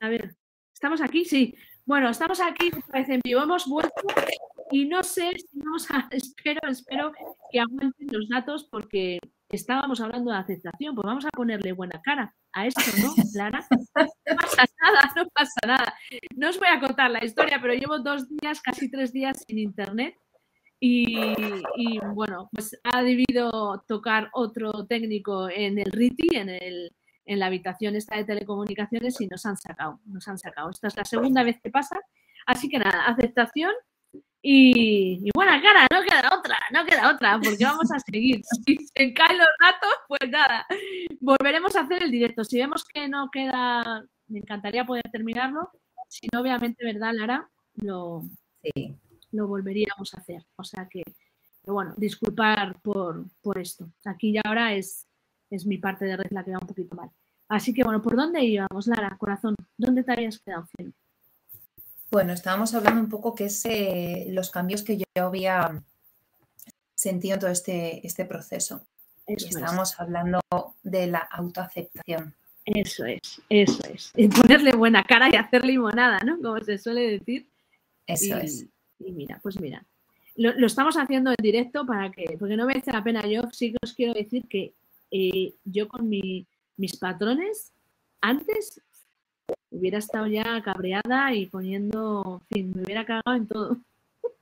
A ver, ¿estamos aquí? Sí. Bueno, estamos aquí en vivo, hemos vuelto y no sé si vamos a, <laughs> espero, espero que aguanten los datos porque estábamos hablando de aceptación, pues vamos a ponerle buena cara a esto, ¿no, Clara? No pasa nada, no pasa nada. No os voy a contar la historia, pero llevo dos días, casi tres días sin internet Y, bueno, pues ha debido tocar otro técnico en el RITI, en, el, en la habitación esta de telecomunicaciones y nos han sacado, nos han sacado. Esta es la segunda vez que pasa. Así que nada, aceptación y, buena cara, no queda otra, no queda otra, porque vamos a seguir. <laughs> Si se caen los datos, pues nada, volveremos a hacer el directo. Si vemos que no queda, me encantaría poder terminarlo. Si no, obviamente, ¿verdad, Lara? Lo, lo volveríamos a hacer. O sea que, bueno, disculpar por, por esto. Aquí y ahora es, es mi parte de red la que va un poquito mal. Así que, bueno, ¿por dónde íbamos, Lara, corazón? ¿Dónde te habías quedado? Bueno, estábamos hablando un poco que es eh, los cambios que yo había sentido en todo este, este proceso. estábamos hablando de la autoaceptación. Eso es, eso es. Y ponerle buena cara y hacer limonada, ¿no? Como se suele decir. Eso es. Y mira, pues mira, lo, estamos haciendo en directo para que, porque no me hace la pena. Yo sí que os quiero decir que eh, yo con mis patrones, antes hubiera estado ya cabreada y poniendo, en fin, me hubiera cagado en todo.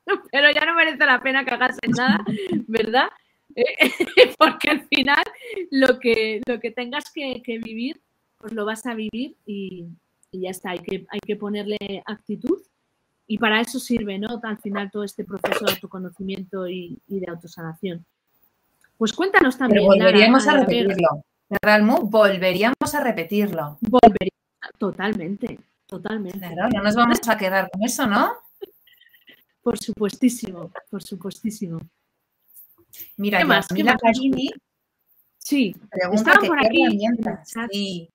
<laughs> Pero ya no merece la pena cagarse en nada, ¿verdad? <laughs> Porque al final lo que, lo que tengas que, vivir, pues lo vas a vivir y, ya está. Hay que, hay que ponerle actitud y para eso sirve, ¿no? Al final todo este proceso de autoconocimiento y, de autosanación. Pues cuéntanos también. volveríamos a, repetirlo. volveríamos a repetirlo. Volveríamos Totalmente, totalmente. Claro, no nos vamos a quedar con eso, ¿no? Por supuestísimo, por supuestísimo. Mira, ¿Qué más? Sí, pregunta que qué herramientas. Sí.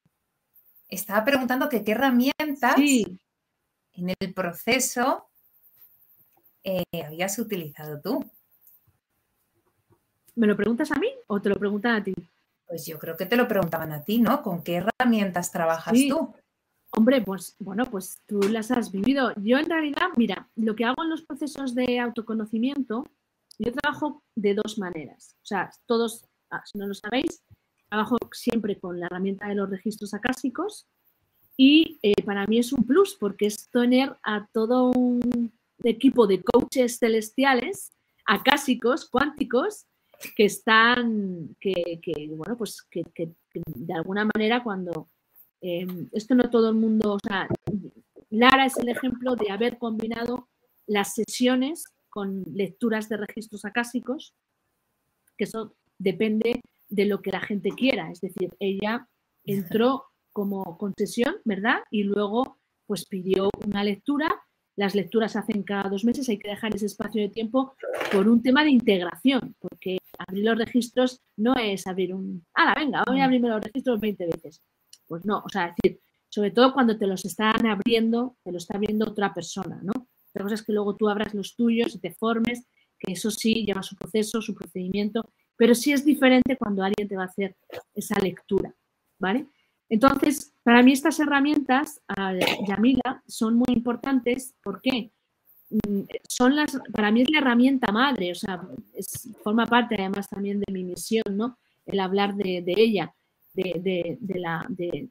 Estaba preguntando que qué herramientas en el proceso eh, habías utilizado tú. ¿Me lo preguntas a mí o te lo preguntan a ti? Pues yo creo que te lo preguntaban a ti, ¿no? ¿Con qué herramientas trabajas tú? Hombre, pues bueno, pues tú las has vivido. Yo en realidad, mira, lo que hago en los procesos de autoconocimiento, yo trabajo de dos maneras. O sea, todos, ah, si no lo sabéis, trabajo siempre con la herramienta de los registros acásicos y eh, para mí es un plus porque es tener a todo un equipo de coaches celestiales, acásicos, cuánticos, que están, que, bueno, pues que, de alguna manera cuando em, esto no todo el mundo, o sea, Lara es el ejemplo de haber combinado las sesiones con lecturas de registros acásicos, que eso depende de lo que la gente quiera, es decir, ella entró como concesión, ¿verdad? Y luego pues pidió una lectura las lecturas se hacen cada dos meses, hay que dejar ese espacio de tiempo por un tema de integración, porque abrir los registros no es abrir un, ah, venga, voy a abrirme los registros 20 veces. Pues no, o sea, decir, sobre todo cuando te los están abriendo, te lo está abriendo otra persona, ¿no? Otra cosa es que luego tú abras los tuyos y te formes, que eso sí lleva su proceso, su procedimiento, pero sí es diferente cuando alguien te va a hacer esa lectura, ¿vale? Entonces, para mí estas herramientas, Yamila, son muy importantes. ¿Por qué? Mm, son las, para mí es la herramienta madre, o sea, forma parte además también de mi misión, ¿no? El hablar de, ella, de, la, de,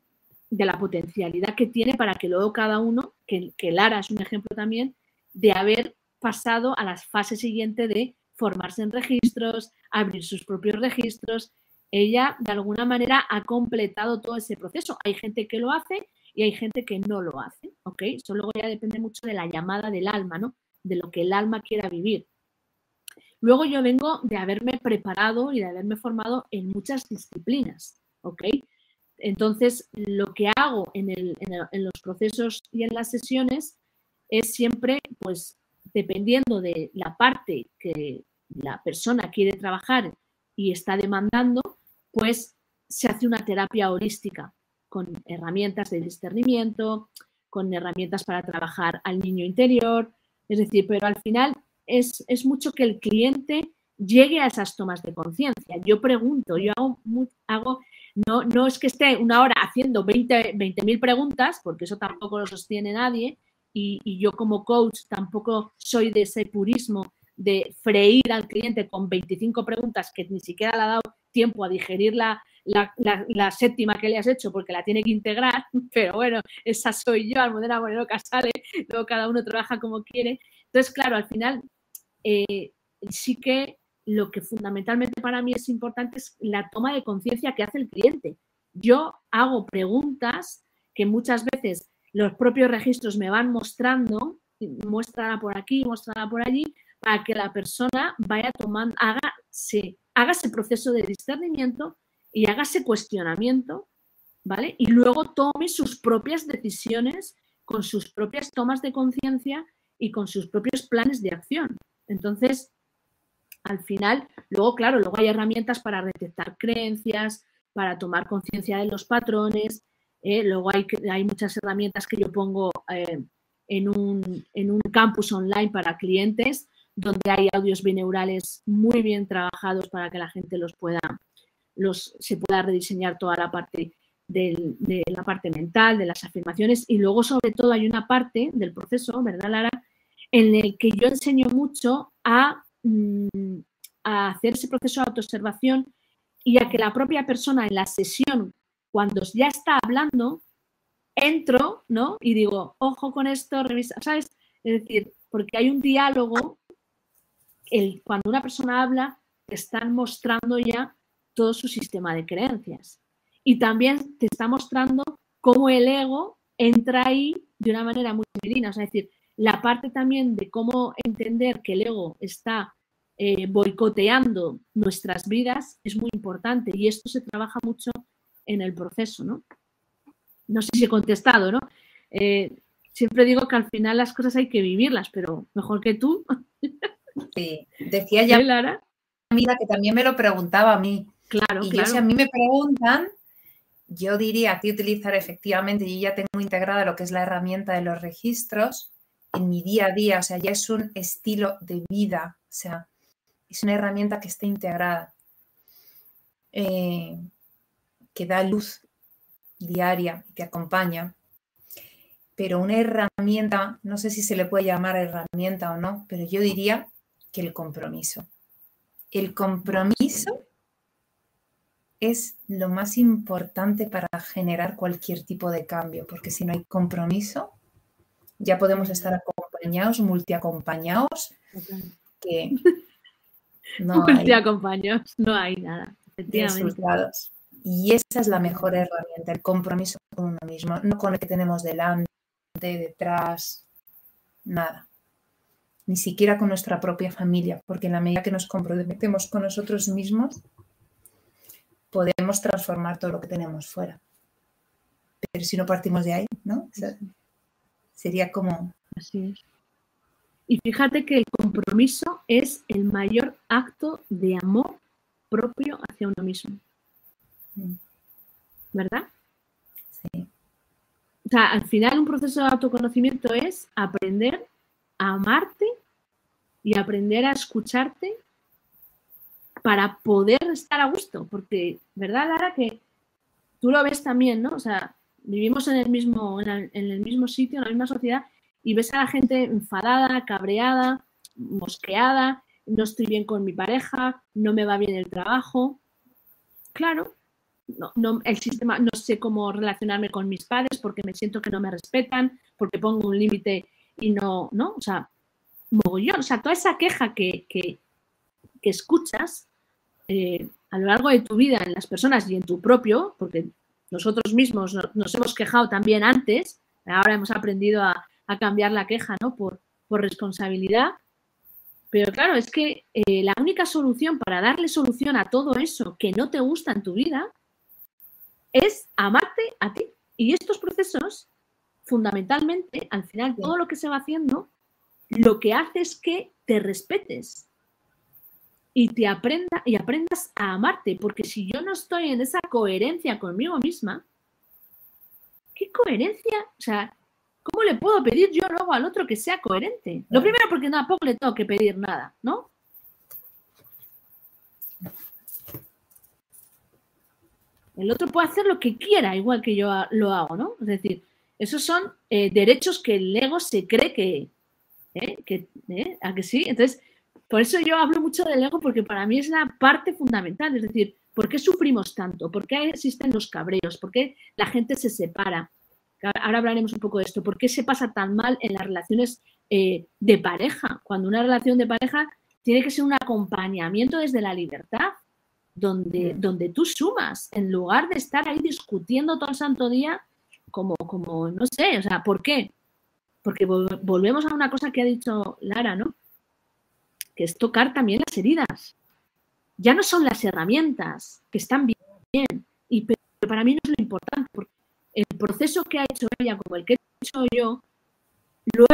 la potencialidad que tiene para que luego cada uno, que, que Lara es un ejemplo también, de haber pasado a la fase siguiente de formarse en registros, abrir sus propios registros, ella de alguna manera ha completado todo ese proceso. Hay gente que lo hace y hay gente que no lo hace, ¿ok? Eso luego ya depende mucho de la llamada del alma, ¿no? De lo que el alma quiera vivir. Luego yo vengo de haberme preparado y de haberme formado en muchas disciplinas, ¿ok? Entonces, lo que hago en, en los procesos y en las sesiones es siempre, pues, dependiendo de la parte que la persona quiere trabajar y está demandando, pues se hace una terapia holística con herramientas de discernimiento, con herramientas para trabajar al niño interior, es decir, pero al final es, mucho que el cliente llegue a esas tomas de conciencia. Yo pregunto, yo hago, no, no, es que esté una hora haciendo 20.000 mil preguntas, porque eso tampoco lo sostiene nadie, y, yo como coach tampoco soy de ese purismo de freír al cliente con 25 preguntas que ni siquiera le ha dado tiempo a digerir la, séptima que le has hecho porque la tiene que integrar, <laughs> pero bueno, esa soy yo, Almudena Moreno Casale, luego cada uno trabaja como quiere. Entonces, claro, al final, eh, sí que lo que fundamentalmente para mí es importante es la toma de conciencia que hace el cliente. Yo hago preguntas que muchas veces los propios registros me van mostrando, muéstrala por aquí, muéstrala por allí, para que la persona vaya tomando, haga ese proceso de discernimiento y haga ese cuestionamiento, ¿vale? Y luego tome sus propias decisiones con sus propias tomas de conciencia y con sus propios planes de acción. Entonces, al final, luego, claro, luego hay herramientas para detectar creencias, para tomar conciencia de los patrones, ¿eh? luego hay, hay, muchas herramientas que yo pongo eh, en, un, en, un, campus online para clientes, donde hay audios bineurales muy bien trabajados para que la gente los pueda, los, se pueda rediseñar toda la parte del, de la parte mental, de las afirmaciones, y luego sobre todo hay una parte del proceso, ¿verdad, Lara? En el que yo enseño mucho a Mm, a hacer ese proceso de autoobservación y a que la propia persona en la sesión, cuando ya está hablando, entro, ¿no? Y digo, ojo con esto, revisa, ¿sabes? Es decir, porque hay un diálogo, el, cuando una persona habla, te están mostrando ya todo su sistema de creencias. Y también te está mostrando cómo el ego entra ahí de una manera muy femenina. es decir, la parte también de cómo entender que el ego está eh, boicoteando nuestras vidas es muy importante y esto se trabaja mucho en el proceso, ¿no? No sé si he contestado, ¿no? Eh, siempre digo que al final las cosas hay que vivirlas, pero mejor que tú. <laughs> Sí, decía ya Lara? amiga que también me lo preguntaba a mí. Claro, y claro. si a mí me preguntan, yo diría que utilizar efectivamente, yo ya tengo integrada lo que es la herramienta de los registros en mi día a día, o sea, ya es un estilo de vida, o sea, es una herramienta que está integrada, eh, que da luz diaria y te acompaña. Pero una herramienta, no sé si se le puede llamar herramienta o no, pero yo diría que el compromiso. El compromiso es lo más importante para generar cualquier tipo de cambio, porque si no hay compromiso, ya podemos estar acompañados, multiacompañados, que no hay, acompaños, no hay nada, Resultados. Y esa es la mejor herramienta, el compromiso con uno mismo, no con el que tenemos delante, detrás, nada. Ni siquiera con nuestra propia familia, porque en la medida que nos comprometemos con nosotros mismos, podemos transformar todo lo que tenemos fuera. Pero si no partimos de ahí, ¿no? sería como... Así es. Y fíjate que el compromiso es el mayor acto de amor propio hacia uno mismo. ¿Verdad? Sí. O sea, al final un proceso de autoconocimiento es aprender a amarte y aprender a escucharte para poder estar a gusto. Porque, ¿verdad, Lara? Que tú lo ves también, ¿no? O sea, vivimos en el mismo, en el mismo sitio, en la misma sociedad, y ves a la gente enfadada, cabreada, mosqueada, no estoy bien con mi pareja, no me va bien el trabajo. Claro, no, el sistema, no sé cómo relacionarme con mis padres porque me siento que no me respetan, porque pongo un límite y no, ¿no? O sea, mogollón, o sea, toda esa queja que, que, escuchas eh, a lo largo de tu vida en las personas y en tu propio, porque nosotros mismos nos hemos quejado también antes, ahora hemos aprendido a, a cambiar la queja, ¿no? Por, por responsabilidad. Pero claro, es que eh, la única solución para darle solución a todo eso que no te gusta en tu vida es amarte a ti. Y estos procesos, fundamentalmente, al final, todo lo que se va haciendo, lo que hace es que te respetes y te aprenda y aprendas a amarte. Porque si yo no estoy en esa coherencia conmigo misma, ¿qué coherencia? O sea, ¿Cómo le puedo pedir yo luego al otro que sea coherente? Lo primero porque tampoco le tengo que pedir nada, ¿no? El otro puede hacer lo que quiera, igual que yo lo hago, ¿no? Es decir, esos son eh, derechos que el ego se cree que, ¿eh? que ¿eh? ¿A que sí? Entonces, por eso yo hablo mucho del ego, porque para mí es la parte fundamental. Es decir, ¿por qué sufrimos tanto? ¿Por qué existen los cabreos? ¿Por qué la gente se separa? Ahora hablaremos un poco de esto. ¿Por qué se pasa tan mal en las relaciones de pareja? Cuando una relación de pareja tiene que ser un acompañamiento desde la libertad, donde, mm. donde tú sumas, en lugar de estar ahí discutiendo todo el santo día, como, como, no sé, o sea, ¿por qué? Porque volvemos a una cosa que ha dicho Lara, ¿no? Que es tocar también las heridas. Ya no son las herramientas que están bien, y pero para mí no es lo importante, porque el proceso que ha hecho ella, como el que he hecho yo, lo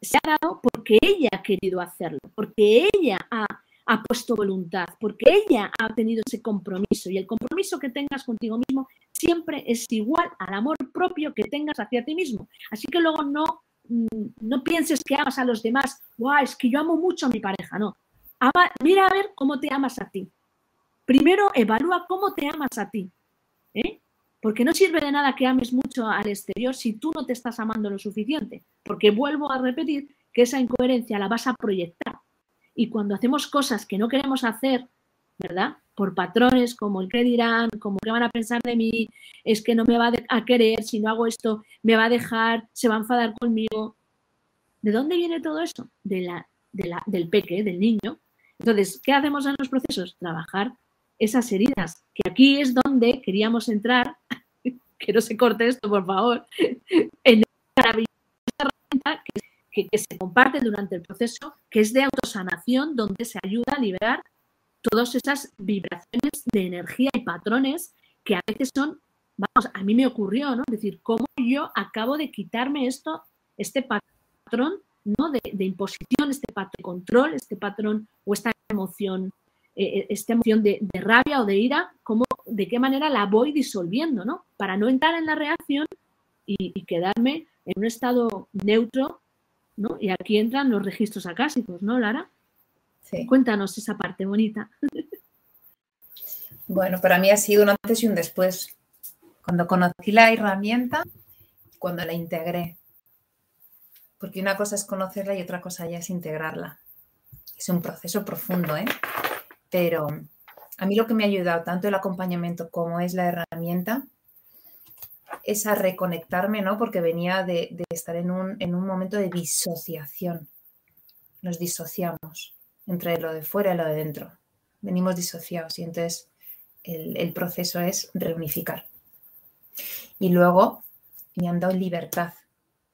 se ha dado porque ella ha querido hacerlo, porque ella ha, ha, puesto voluntad, porque ella ha tenido ese compromiso y el compromiso que tengas contigo mismo siempre es igual al amor propio que tengas hacia ti mismo. Así que luego no Mm, no pienses que amas a los demás, guau, es que yo amo mucho a mi pareja, no. mira a ver cómo te amas a ti. Primero evalúa cómo te amas a ti. ¿eh? Porque no sirve de nada que ames mucho al exterior si tú no te estás amando lo suficiente. Porque vuelvo a repetir que esa incoherencia la vas a proyectar. Y cuando hacemos cosas que no queremos hacer, ¿verdad? Por patrones como el que dirán, como que van a pensar de mí, es que no me va a querer, si no hago esto, me va a dejar, se va a enfadar conmigo. ¿De dónde viene todo eso? De la, del peque, del niño. Entonces, ¿qué hacemos en los procesos? Trabajar esas heridas, que aquí es donde queríamos entrar, <laughs> que no se corte esto, por favor, <laughs> en esta herramienta que, que se comparte durante el proceso, que es de autosanación, donde se ayuda a liberar todas esas vibraciones de energía y patrones que a veces son, vamos, a mí me ocurrió, ¿no? Es decir, ¿cómo yo acabo de quitarme esto, este patrón, ¿no? De, imposición, este patrón de control, este patrón o esta emoción, eh, eh, esta emoción de, rabia o de ira, ¿cómo, de qué manera la voy disolviendo, ¿no? Para no entrar en la reacción y, y quedarme en un estado neutro, ¿no? Y aquí entran los registros acásicos, ¿no, Lara? Cuéntanos esa parte bonita. <laughs> Bueno, para mí ha sido un antes y un después. Cuando conocí la herramienta, cuando la integré. Porque una cosa es conocerla y otra cosa ya es integrarla. Es un proceso profundo, ¿eh? Pero a mí lo que me ha ayudado, tanto el acompañamiento como es la herramienta, es a reconectarme, ¿no? Porque venía de, de estar en un, en un momento de disociación. Nos disociamos entre lo de fuera y lo de dentro. Venimos disociados y entonces el, proceso es reunificar. Y luego me han dado libertad,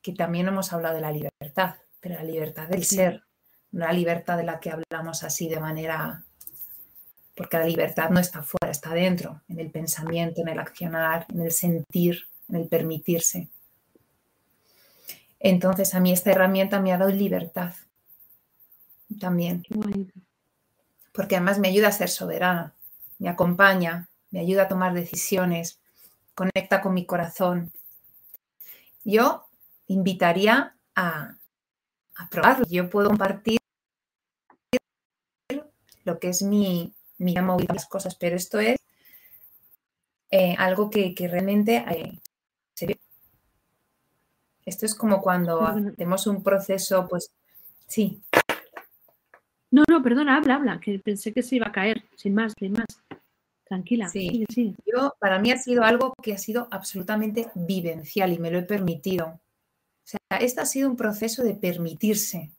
que también hemos hablado de la libertad, pero la libertad del ser, no la libertad de la que hablamos así de manera... Porque la libertad no está fuera, está dentro, en el pensamiento, en el accionar, en el sentir, en el permitirse. Entonces a mí esta herramienta me ha dado libertad también. Porque además me ayuda a ser soberana, me acompaña, me ayuda a tomar decisiones, conecta con mi corazón. Yo invitaría a, a probarlo. Yo puedo compartir lo que es mi, mi movida las cosas, pero esto es eh, algo que, realmente eh, Esto es como cuando hacemos un proceso, pues sí. No, no, perdona, habla, habla, que pensé que se iba a caer, sin más, sin más. Tranquila. Sí, sí. Yo, para mí ha sido algo que ha sido absolutamente vivencial y me lo he permitido. O sea, este ha sido un proceso de permitirse,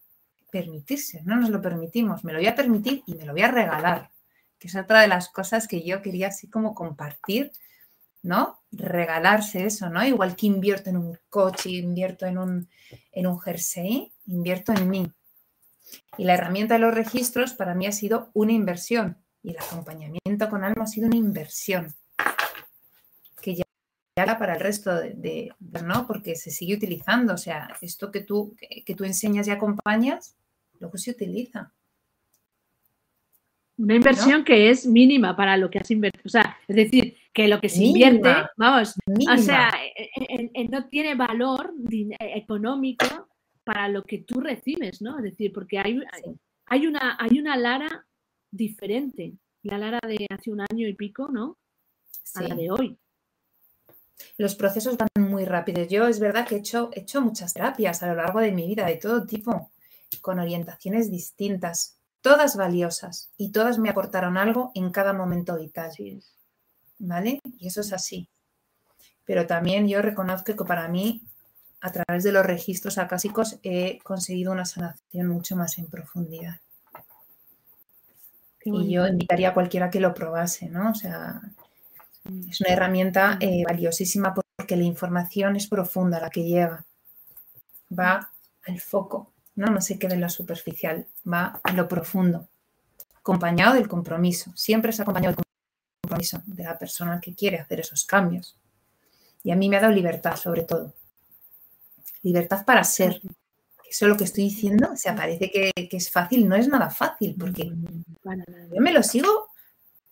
permitirse, no nos lo permitimos, me lo voy a permitir y me lo voy a regalar, que es otra de las cosas que yo quería así como compartir, ¿no? Regalarse eso, ¿no? Igual que invierto en un coche, invierto en un, en un jersey, invierto en mí. Y la herramienta de los registros para mí ha sido una inversión y el acompañamiento con alma ha sido una inversión que ya para el resto de, ¿no? Porque se sigue utilizando, o sea, esto que tú, que, tú enseñas y acompañas, luego se utiliza. Una inversión que es mínima para lo que has invertido. O sea, es decir, que lo que se invierte, vamos, o sea, no tiene valor económico para lo que tú recibes, ¿no? Es decir, porque hay, hay, una, hay una Lara diferente, la Lara de hace un año y pico, ¿no? A la de hoy. Los procesos van muy rápidos. Yo es verdad que he hecho, he hecho muchas terapias a lo largo de mi vida, de todo tipo, con orientaciones distintas, todas valiosas y todas me aportaron algo en cada momento vital. ¿Vale? Y eso es así. Pero también yo reconozco que para mí a través de los registros acásicos he conseguido una sanación mucho más en profundidad. y yo invitaría a cualquiera que lo probase, ¿no? O sea, es una herramienta eh, valiosísima porque la información es profunda, la que llega. Va al foco, ¿no? No se queda en lo superficial, va a lo profundo, acompañado del compromiso. Siempre es acompañado del compromiso de la persona que quiere hacer esos cambios. Y a mí me ha dado libertad, sobre todo. Libertad para ser, eso es lo que estoy diciendo, o sea, parece que, es fácil, no es nada fácil, porque yo me lo sigo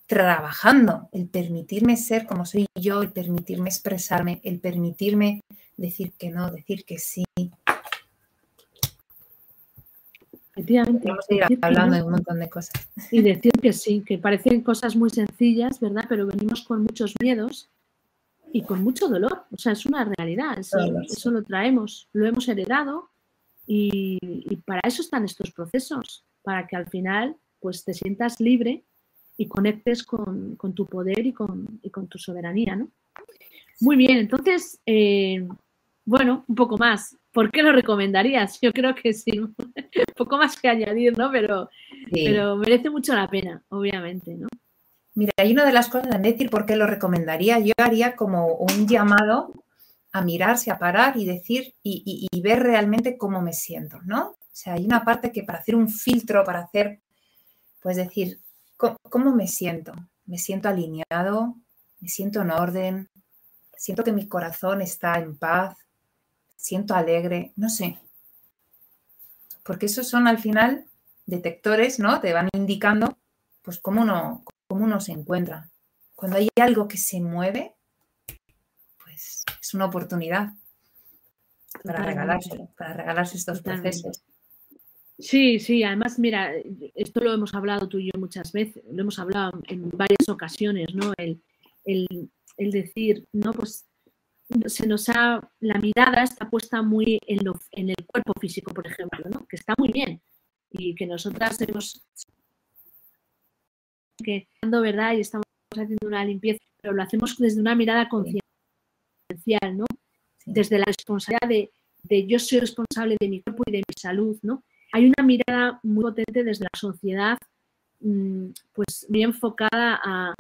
trabajando, el permitirme ser como soy yo, el permitirme expresarme, el permitirme decir que no, decir que sí. Efectivamente. Vamos a ir hablando de un montón de cosas. Y decir que sí, que parecen cosas muy sencillas, ¿verdad? Pero venimos con muchos miedos y con mucho dolor. O sea, es una realidad. eso lo traemos, lo hemos heredado y, para eso están estos procesos, para que al final pues te sientas libre y conectes con, tu poder y con, tu soberanía, ¿no? Muy bien, entonces, eh, bueno, un poco más. ¿Por qué lo recomendarías? Yo creo que sí, <laughs> un poco más que añadir, ¿no? Pero, pero merece mucho la pena, obviamente, ¿no? Mira, hay una de las cosas en decir por qué lo recomendaría. Yo haría como un llamado a mirarse, a parar y decir y, ver realmente cómo me siento, ¿no? O sea, hay una parte que para hacer un filtro, para hacer, pues decir, ¿cómo, me siento? ¿Me siento alineado? ¿Me siento en orden? ¿Siento que mi corazón está en paz? ¿Siento alegre? No sé. Porque esos son al final detectores, ¿no? Te van indicando, pues, cómo uno, cómo uno se encuentra. Cuando hay algo que se mueve, es una oportunidad para regalarse, para regalarse estos procesos. Sí, sí, además, mira, esto lo hemos hablado tú y yo muchas veces, lo hemos hablado en varias ocasiones, ¿no? El, decir, no, pues se nos ha, la mirada está puesta muy en, en el cuerpo físico, por ejemplo, ¿no? Que está muy bien y que nosotras hemos que verdad y estamos haciendo una limpieza, pero lo hacemos desde una mirada consciente. ¿no? Desde la responsabilidad de, yo soy responsable de mi cuerpo y de mi salud, ¿no? Hay una mirada muy potente desde la sociedad, mm, pues muy enfocada a,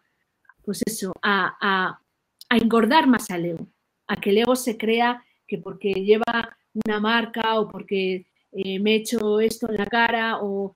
pues eso, a, engordar más al ego, a que el ego se crea que porque lleva una marca o porque eh, me echo esto en la cara o,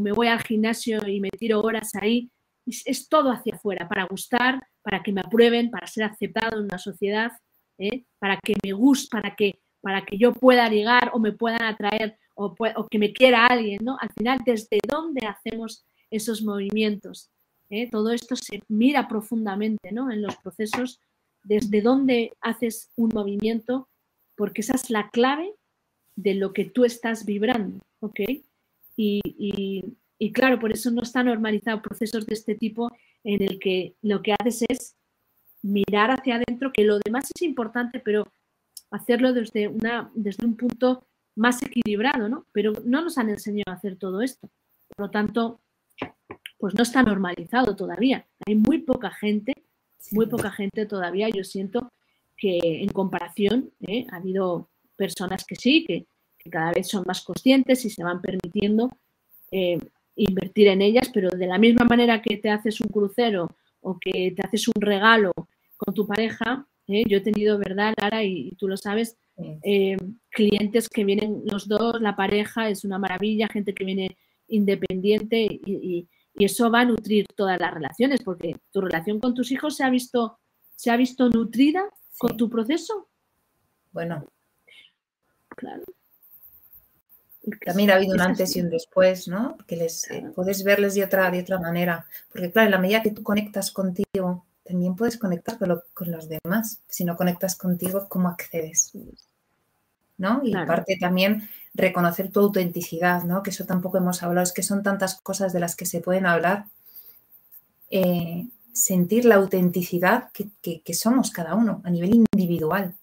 me voy al gimnasio y me tiro horas ahí, es, todo hacia afuera, para gustar, para que me aprueben, para ser aceptado en una sociedad. ¿eh? para que me guste, para que, para que yo pueda llegar o me puedan atraer o, que me quiera alguien, ¿no? Al final, ¿desde dónde hacemos esos movimientos? ¿Eh? Todo esto se mira profundamente, ¿no? En los procesos, desde dónde haces un movimiento, porque esa es la clave de lo que tú estás vibrando, y claro, por eso no está normalizado procesos de este tipo en el que lo que haces es mirar hacia adentro, que lo demás es importante, pero hacerlo desde, una, desde un punto más equilibrado, ¿no? Pero no nos han enseñado a hacer todo esto. Por lo tanto, pues no está normalizado todavía. Hay muy poca gente, muy poca gente todavía. Yo siento que en comparación ¿eh? ha habido personas que sí, que, cada vez son más conscientes y se van permitiendo eh, invertir en ellas, pero de la misma manera que te haces un crucero o que te haces un regalo con tu pareja, ¿eh? yo he tenido, ¿verdad, Lara? Y, tú lo sabes, eh, clientes que vienen los dos, la pareja es una maravilla, gente que viene independiente y, eso va a nutrir todas las relaciones, porque tu relación con tus hijos se ha visto, se ha visto nutrida con tu proceso. Bueno. Claro. También ha habido un antes y un después, ¿no? Que les eh, puedes verles de otra, de otra manera. Porque claro, en la medida que tú conectas contigo, también puedes conectar con, los demás. Si no conectas contigo, ¿cómo accedes? ¿No? Y aparte también reconocer tu autenticidad, ¿no? Que eso tampoco hemos hablado, es que son tantas cosas de las que se pueden hablar. Eh, sentir la autenticidad que, que somos cada uno a nivel individual.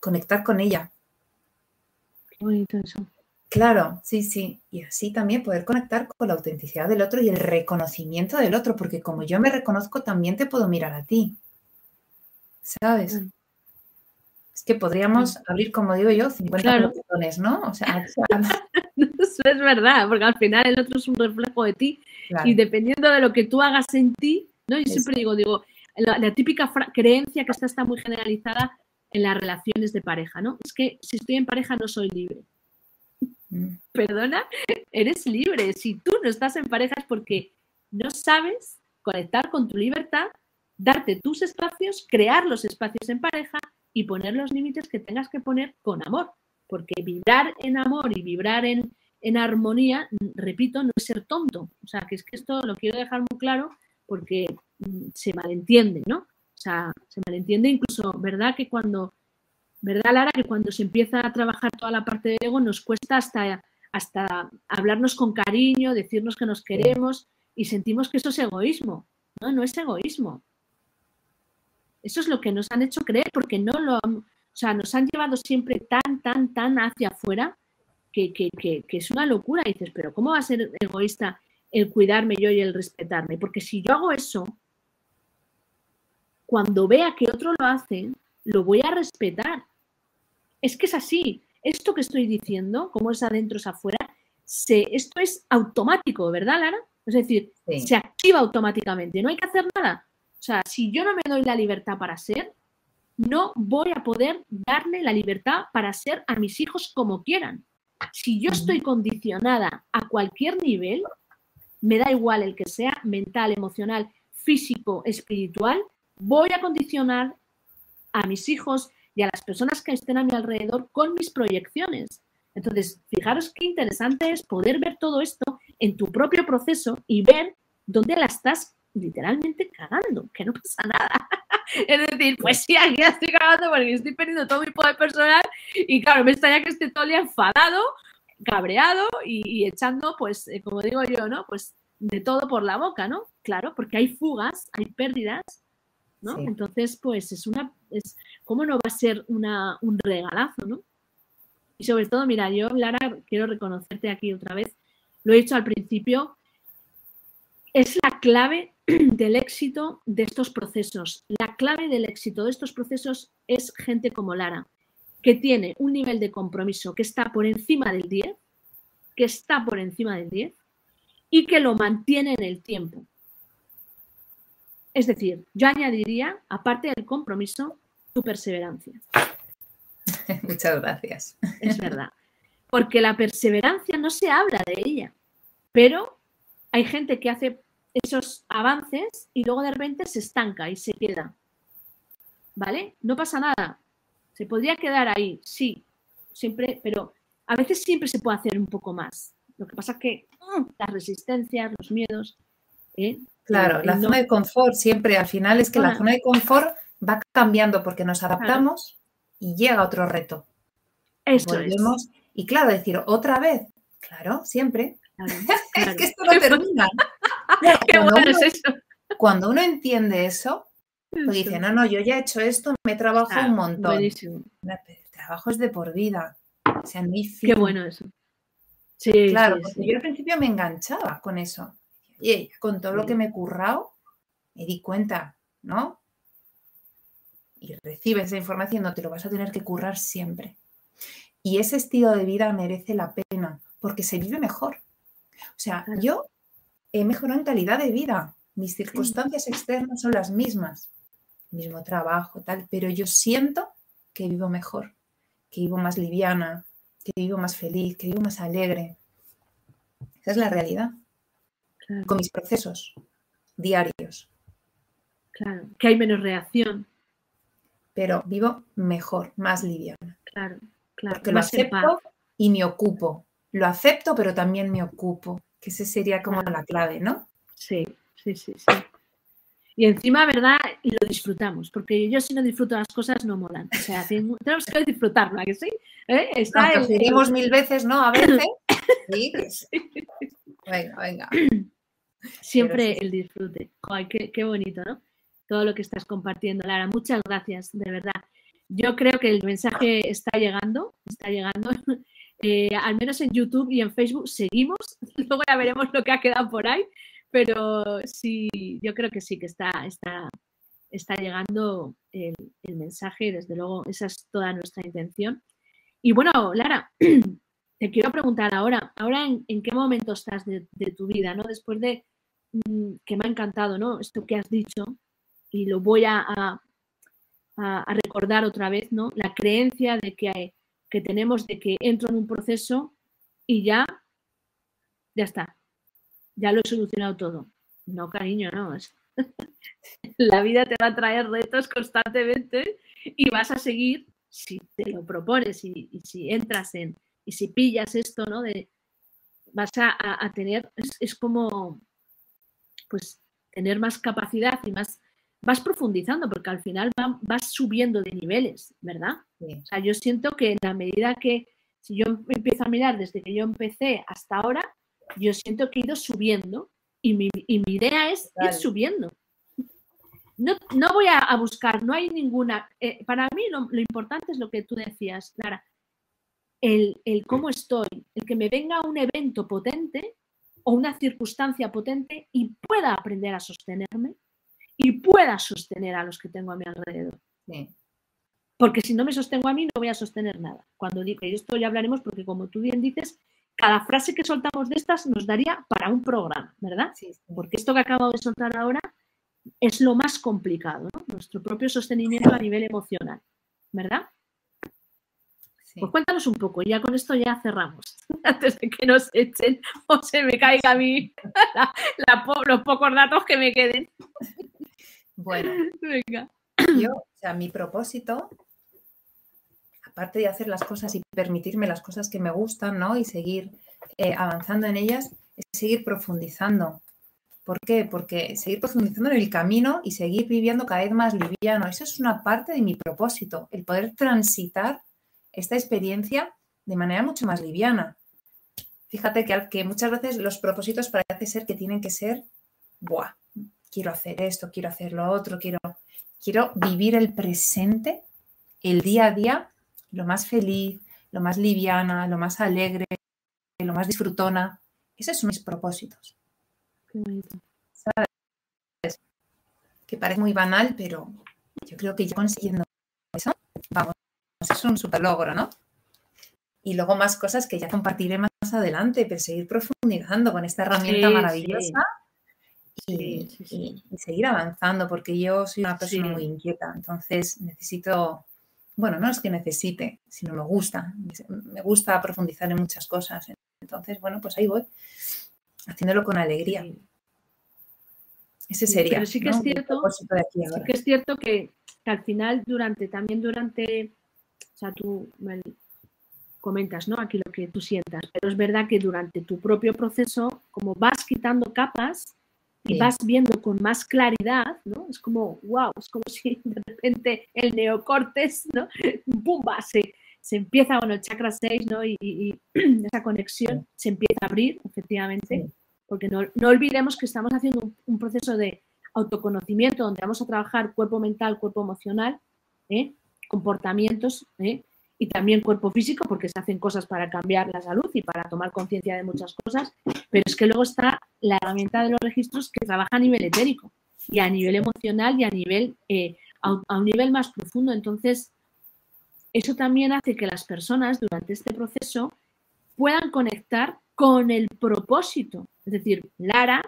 Conectar con ella. Qué bonito eso. Claro, sí, sí. Y así también poder conectar con la autenticidad del otro y el reconocimiento del otro, porque como yo me reconozco, también te puedo mirar a ti. ¿Sabes? Es que podríamos abrir, como digo yo, 50 claro. ¿no? O sea, <laughs> <laughs> <laughs> Eso es verdad, porque al final el otro es un reflejo de ti y dependiendo de lo que tú hagas en ti, ¿no? Yo siempre digo, digo, la, típica creencia que está, está muy generalizada en las relaciones de pareja, ¿no? Es que si estoy en pareja no soy libre. Perdona, eres libre. Si tú no estás en pareja es porque no sabes conectar con tu libertad, darte tus espacios, crear los espacios en pareja y poner los límites que tengas que poner con amor. Porque vibrar en amor y vibrar en, en armonía, repito, no es ser tonto. O sea, que es que esto lo quiero dejar muy claro porque mm, se malentiende, ¿no? O sea, se malentiende incluso, ¿verdad? Que cuando, ¿verdad, Lara? Que cuando se empieza a trabajar toda la parte del ego nos cuesta hasta, hasta hablarnos con cariño, decirnos que nos queremos y sentimos que eso es egoísmo. No, no es egoísmo. Eso es lo que nos han hecho creer porque no lo, o sea, nos han llevado siempre tan, tan, tan hacia afuera que, que, que, que es una locura. Y dices, pero ¿cómo va a ser egoísta el cuidarme yo y el respetarme? Porque si yo hago eso, cuando vea que otro lo hace, lo voy a respetar. Es que es así. Esto que estoy diciendo, como es adentro, es afuera, se, esto es automático, ¿verdad, Lara? Es decir, se activa automáticamente, no hay que hacer nada. O sea, si yo no me doy la libertad para ser, no voy a poder darle la libertad para ser a mis hijos como quieran. Si yo estoy condicionada a cualquier nivel, me da igual el que sea, mental, emocional, físico, espiritual, voy a condicionar a mis hijos y a las personas que estén a mi alrededor con mis proyecciones. Entonces, fijaros qué interesante es poder ver todo esto en tu propio proceso y ver dónde la estás literalmente cagando, que no pasa nada. <laughs> es decir, pues sí, aquí la estoy cagando porque estoy perdiendo todo mi poder personal y claro, me extraña que esté todo el día enfadado, cabreado y, echando, pues, eh, como digo yo, ¿no? Pues de todo por la boca, ¿no? Claro, porque hay fugas, hay pérdidas ¿no? Entonces, pues es una, es, ¿cómo no va a ser un regalazo, ¿no? Y sobre todo, mira, yo, Lara, quiero reconocerte aquí otra vez, lo he dicho al principio, es la clave <clears throat> del éxito de estos procesos. La clave del éxito de estos procesos es gente como Lara, que tiene un nivel de compromiso que está por encima del 10, que está por encima del 10 y que lo mantiene en el tiempo. Es decir, yo añadiría, aparte del compromiso, tu perseverancia. <laughs> Muchas gracias. Es verdad. Porque la perseverancia no se habla de ella, pero hay gente que hace esos avances y luego de repente se estanca y se queda. ¿Vale? No pasa nada. Se podría quedar ahí, sí, siempre, pero a veces siempre se puede hacer un poco más. Lo que pasa es que mm, las resistencias, los miedos, ¿eh? Claro, la zona de confort siempre, al final es que la zona de confort va cambiando porque nos adaptamos y llega otro reto. Eso es. Y claro, decir otra vez, claro, siempre. <laughs> es que esto no termina. <laughs> Qué bueno es eso. Cuando uno entiende eso, pues dice, no, no, yo ya he hecho esto, me trabajo un montón. Buenísimo. El trabajo es de por vida. O sea, no Qué bueno eso. Sí, claro, porque yo al principio me enganchaba con eso. Y con todo lo que me he currado, me di cuenta, ¿no? Y recibes esa información, no te lo vas a tener que currar siempre. Y ese estilo de vida merece la pena porque se vive mejor. O sea, yo he mejorado en calidad de vida. Mis circunstancias externas son las mismas. Mismo trabajo, tal, pero yo siento que vivo mejor, que vivo más liviana, que vivo más feliz, que vivo más alegre. Esa es la realidad con mis procesos diarios. Claro, que hay menos reacción. Pero vivo mejor, más liviana. Claro, claro. Porque lo acepto y me ocupo. Lo acepto, pero también me ocupo. Que ese sería como la clave, ¿no? Sí, sí, sí, sí. Y encima, ¿verdad? Lo disfrutamos, porque yo si no disfruto las cosas no molan. O sea, <laughs> tenemos que disfrutarlo, que sí? ¿Eh? Está mil veces, ¿no? A veces. <coughs> sí. Venga, venga. <coughs> Siempre el disfrute. qué, bonito, ¿no? Todo lo que estás compartiendo, Lara. Muchas gracias, de verdad. Yo creo que el mensaje está llegando, está llegando. <laughs> Eh, al menos en YouTube y en Facebook seguimos. <laughs> Luego ya veremos lo que ha quedado por ahí. Pero sí, yo creo que sí que está, está, está llegando el, el mensaje. Desde luego, esa es toda nuestra intención. Y bueno, Lara, <clears throat> te quiero preguntar ahora, ahora en, qué momento estás de, tu vida, ¿no? Después de mm, que me ha encantado, ¿no? Esto que has dicho y lo voy a, recordar otra vez, ¿no? La creencia de que, tenemos de que entro en un proceso y ya, ya está, ya lo he solucionado todo. No, cariño, no. <laughs> La vida te va a traer retos constantemente y vas a seguir si te lo propones y si entras en, y si pillas esto, ¿no? De, vas a, tener, es, como, pues, tener más capacidad y más, vas profundizando, porque al final vas subiendo de niveles, ¿verdad? O sea, yo siento que en la medida que, si yo empiezo a mirar desde que yo empecé hasta ahora, yo siento que he ido subiendo y mi, idea es ir subiendo. No, no, voy a, buscar, no hay ninguna. Eh, para mí lo, lo, importante es lo que tú decías, Clara el, cómo estoy, el que me venga un evento potente o una circunstancia potente y pueda aprender a sostenerme y pueda sostener a los que tengo a mi alrededor. Porque si no me sostengo a mí, no voy a sostener nada. Cuando digo, y esto ya hablaremos, porque como tú bien dices, cada frase que soltamos de estas nos daría para un programa, ¿verdad? Porque esto que acabo de soltar ahora es lo más complicado, nuestro propio sostenimiento a nivel emocional, ¿verdad? Pues cuéntanos un poco, ya con esto ya cerramos, <laughs> antes de que nos echen <laughs> o se me caiga a mí <laughs> los pocos datos que me queden. Bueno, Venga. yo, o sea, mi propósito, aparte de hacer las cosas y permitirme las cosas que me gustan, ¿no? Y seguir eh, avanzando en ellas, es seguir profundizando. ¿Por qué? Porque seguir profundizando en el camino y seguir viviendo cada vez más liviano. Eso es una parte de mi propósito, el poder transitar esta experiencia de manera mucho más liviana. Fíjate que, que muchas veces los propósitos parece ser que tienen que ser, Buah, quiero hacer esto, quiero hacer lo otro, quiero, quiero vivir el presente, el día a día, lo más feliz, lo más liviana, lo más alegre, lo más disfrutona. Esos son mis propósitos. ¿Sabes? Que parece muy banal, pero yo creo que ya consiguiendo es un super logro, ¿no? Y luego más cosas que ya compartiré más adelante, pero seguir profundizando con esta herramienta maravillosa Y, seguir avanzando, porque yo soy una persona muy inquieta, entonces necesito, bueno, no es que necesite, sino me gusta, me gusta profundizar en muchas cosas. Entonces, bueno, pues ahí voy, haciéndolo con alegría. Ese sería. Pero sí que es cierto, que es cierto que, que, al final, durante, también durante o sea, tú me comentas, ¿no? Aquí lo que tú sientas, pero es verdad que durante tu propio proceso, como vas quitando capas y vas viendo con más claridad, ¿no? Es como, wow, es como <laughs> si de repente el neocortes, ¿no? <laughs> ¡Bumba! Se, se empieza con el chakra 6, ¿no? Y, <clears throat> esa conexión se empieza a abrir, efectivamente, porque no, no, olvidemos que estamos haciendo un, un, proceso de autoconocimiento donde vamos a trabajar cuerpo mental, cuerpo emocional, ¿eh? Comportamientos ¿eh? y también cuerpo físico, porque se hacen cosas para cambiar la salud y para tomar conciencia de muchas cosas, pero es que luego está la herramienta de los registros que trabaja a nivel etérico y a nivel emocional y a nivel eh, a, un nivel más profundo. Entonces, eso también hace que las personas durante este proceso puedan conectar con el propósito. Es decir, Lara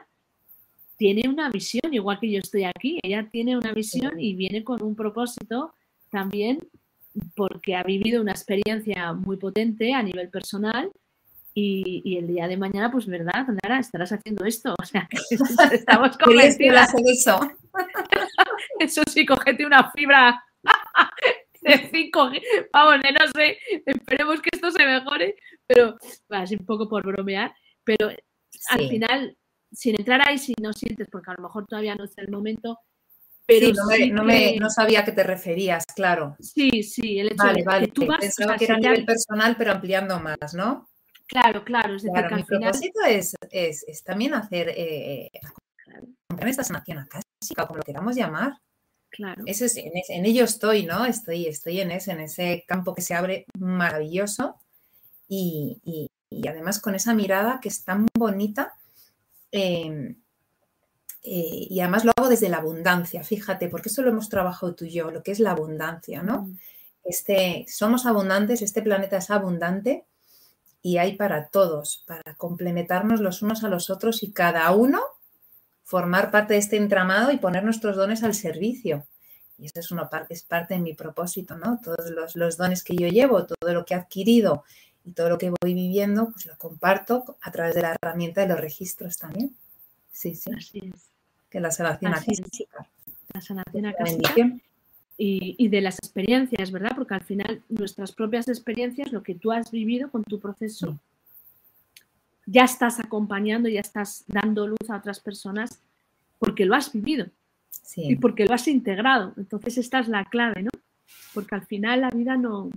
tiene una visión, igual que yo estoy aquí, ella tiene una visión y viene con un propósito también porque ha vivido una experiencia muy potente a nivel personal y, el día de mañana, pues verdad, Nara, estarás haciendo esto. O sea, que <laughs> estamos <laughs> convencidas. eso. <laughs> eso sí, cogete una fibra de 5 Vamos, no sé, esperemos que esto se mejore, pero es un poco por bromear, pero al final, sin entrar ahí, si no sientes, porque a lo mejor todavía no es el momento, pero no, me, no, sabía a qué te referías, claro. Sí, sí, el hecho vale, vale. tú vas, Pensaba que era a nivel personal, pero ampliando más, ¿no? Claro, claro. Es decir, mi propósito es, es, también hacer eh, esta sanación acásica, como lo queramos llamar. Claro. Eso es, en, ello estoy, ¿no? Estoy, estoy en ese, en ese campo que se abre maravilloso y, y, y además con esa mirada que es tan bonita. Eh, eh, y además lo hago desde la abundancia, fíjate, porque eso lo hemos trabajado tú y yo, lo que es la abundancia, ¿no? Mm. Este, somos abundantes, este planeta es abundante y hay para todos, para complementarnos los unos a los otros y cada uno formar parte de este entramado y poner nuestros dones al servicio. Y eso es, una, es parte de mi propósito, ¿no? Todos los, los dones que yo llevo, todo lo que he adquirido y todo lo que voy viviendo, pues lo comparto a través de la herramienta de los registros también. Sí, sí. Así es. Que la sanación acústica. La sanación acústica. Y, y, de las experiencias, ¿verdad? Porque al final nuestras propias experiencias, lo que tú has vivido con tu proceso, ya estás acompañando, ya estás dando luz a otras personas porque lo has vivido y porque lo has integrado. Entonces esta es la clave, ¿no? Porque al final la vida no,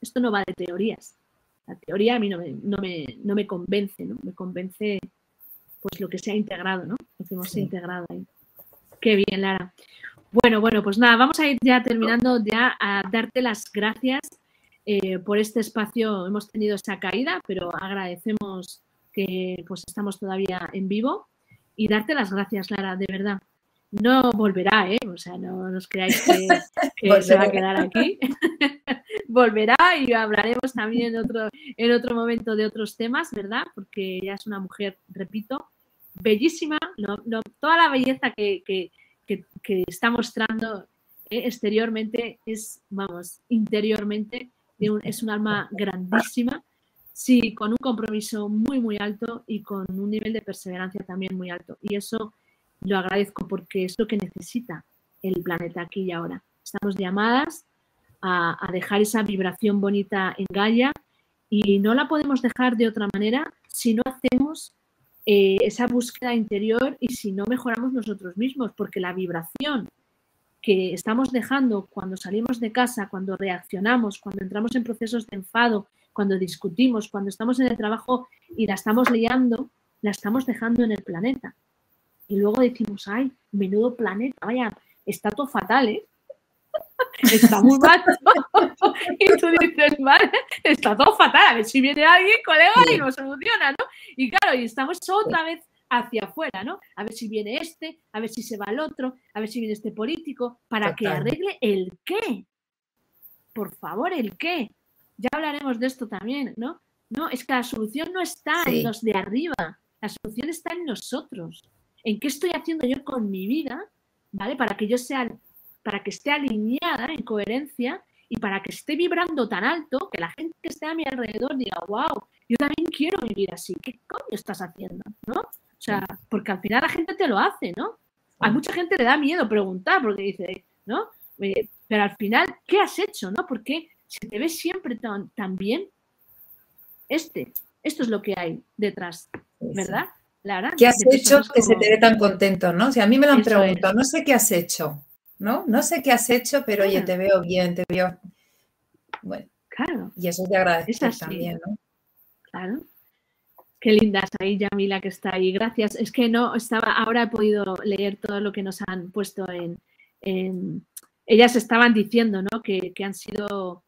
esto no va de teorías. La teoría a mí no me, no me, no me convence, ¿no? Me convence pues lo que se ha integrado, ¿no? Lo que hemos integrado ahí. Qué bien, Lara. Bueno, bueno, pues nada, vamos a ir ya terminando ya a darte las gracias eh, por este espacio. Hemos tenido esa caída, pero agradecemos que pues estamos todavía en vivo y darte las gracias, Lara, de verdad. No volverá, ¿eh? O sea, no nos creáis que, <laughs> se va a quedar aquí. <laughs> volverá y hablaremos también en otro, en otro momento de otros temas, ¿verdad? Porque ella es una mujer, repito, bellísima, toda la belleza que, está mostrando eh, exteriormente es, vamos, interiormente es un alma grandísima, sí, con un compromiso muy, muy alto y con un nivel de perseverancia también muy alto. Y eso lo agradezco porque es lo que necesita el planeta aquí y ahora. Estamos llamadas a, dejar esa vibración bonita en Gaia y no la podemos dejar de otra manera si no hacemos eh, esa búsqueda interior y si no mejoramos nosotros mismos, porque la vibración que estamos dejando cuando salimos de casa, cuando reaccionamos, cuando entramos en procesos de enfado, cuando discutimos, cuando estamos en el trabajo y la estamos liando, la estamos dejando en el planeta. Y luego decimos, ay, menudo planeta, vaya, está todo fatal, ¿eh? Está muy mal. <laughs> y tú dices, vale, está todo fatal, a ver si viene alguien, colega, y lo soluciona, ¿no? Y claro, y estamos otra vez hacia afuera, ¿no? A ver si viene este, a ver si se va el otro, a ver si viene este político, para que arregle el qué. Por favor, el qué. Ya hablaremos de esto también, ¿no? No, es que la solución no está en los de arriba, la solución está en nosotros. ¿En qué estoy haciendo yo con mi vida, ¿vale? Para que yo sea, para que esté alineada en coherencia y para que esté vibrando tan alto que la gente que esté a mi alrededor diga, wow, yo también quiero vivir así. ¿Qué coño estás haciendo? ¿No? O sea, porque al final la gente te lo hace, ¿no? A mucha gente le da miedo preguntar porque dice, ¿no? Eh, pero al final, ¿qué has hecho, no? Porque se te ve siempre tan, bien. Este, esto es lo que hay detrás, ¿verdad? Lara, ¿Qué has hecho que se te ve tan contento, no? Si a mí me lo han preguntado, no sé qué has hecho, ¿no? No sé qué has hecho, pero oye, te veo bien, te veo. Bueno. Claro. Y eso te agradezco también, ¿no? Claro. Qué linda ahí, Yamila, que está ahí. Gracias. Es que no estaba, ahora he podido leer todo lo que nos han puesto en. ellas estaban diciendo, ¿no? Que, han sido,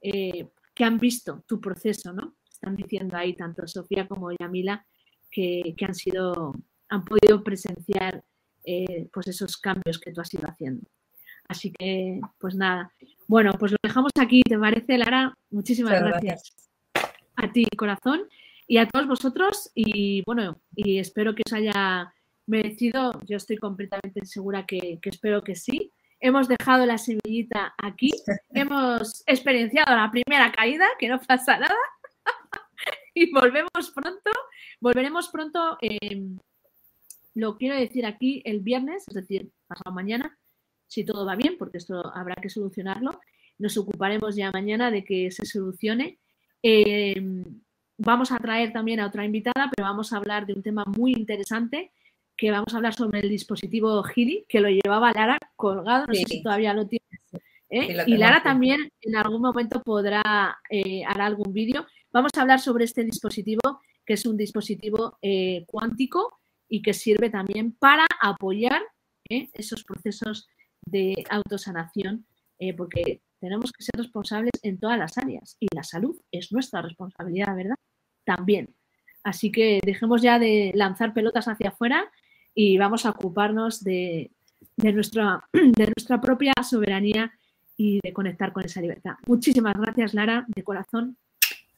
eh, que han visto tu proceso, ¿no? Están diciendo ahí tanto Sofía como Yamila que, han sido, han podido presenciar eh, pues esos cambios que tú has ido haciendo. Así que, pues nada. Bueno, pues lo dejamos aquí, ¿te parece, Lara? Muchísimas gracias. A ti, corazón y a todos vosotros y bueno, y espero que os haya merecido, yo estoy completamente segura que, espero que sí. Hemos dejado la semillita aquí, <laughs> hemos experienciado la primera caída, que no pasa nada, <laughs> y volvemos pronto, volveremos pronto, em, lo quiero decir aquí el viernes, es decir, pasado mañana, si todo va bien, porque esto habrá que solucionarlo, nos ocuparemos ya mañana de que se solucione. Em, vamos a traer también a otra invitada, pero vamos a hablar de un tema muy interesante, que vamos a hablar sobre el dispositivo Gili, que lo llevaba Lara colgado, no sé si todavía lo tienes. ¿eh? y Lara también en algún momento podrá eh, hará algún vídeo. Vamos a hablar sobre este dispositivo, que es un dispositivo eh, cuántico y que sirve también para apoyar ¿eh? esos procesos de autosanación, porque tenemos que ser responsables en todas las áreas y la salud es nuestra responsabilidad, ¿verdad? También. Así que dejemos ya de lanzar pelotas hacia afuera y vamos a ocuparnos de, nuestra, <clears throat> de nuestra propia soberanía y de conectar con esa libertad. Muchísimas gracias, Lara, de corazón.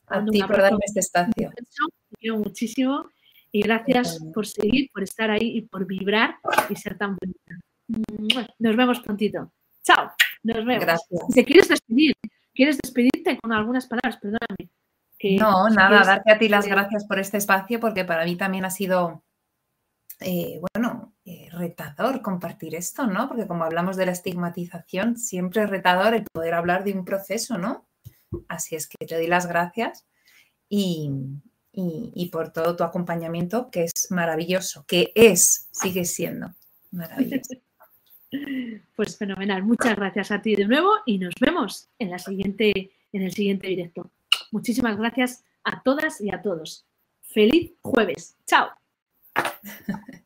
A ti por darme este espacio. Te quiero muchísimo y gracias por seguir, por estar ahí y por vibrar y ser tan bonita. Nos vemos prontito. Chao. Nos vemos. Gracias. Si te quieres despedir, quieres despedirte con algunas palabras, perdóname. no, nada, darte a ti las gracias por este espacio porque para mí también ha sido, eh, bueno, eh, retador compartir esto, ¿no? Porque como hablamos de la estigmatización, siempre es retador el poder hablar de un proceso, ¿no? Así es que te doy las gracias y, y, por todo tu acompañamiento, que es maravilloso, que es, sigue siendo maravilloso. <laughs> Pues fenomenal. Muchas gracias a ti de nuevo y nos vemos en, la siguiente, en el siguiente directo. Muchísimas gracias a todas y a todos. Feliz jueves. Chao. <laughs>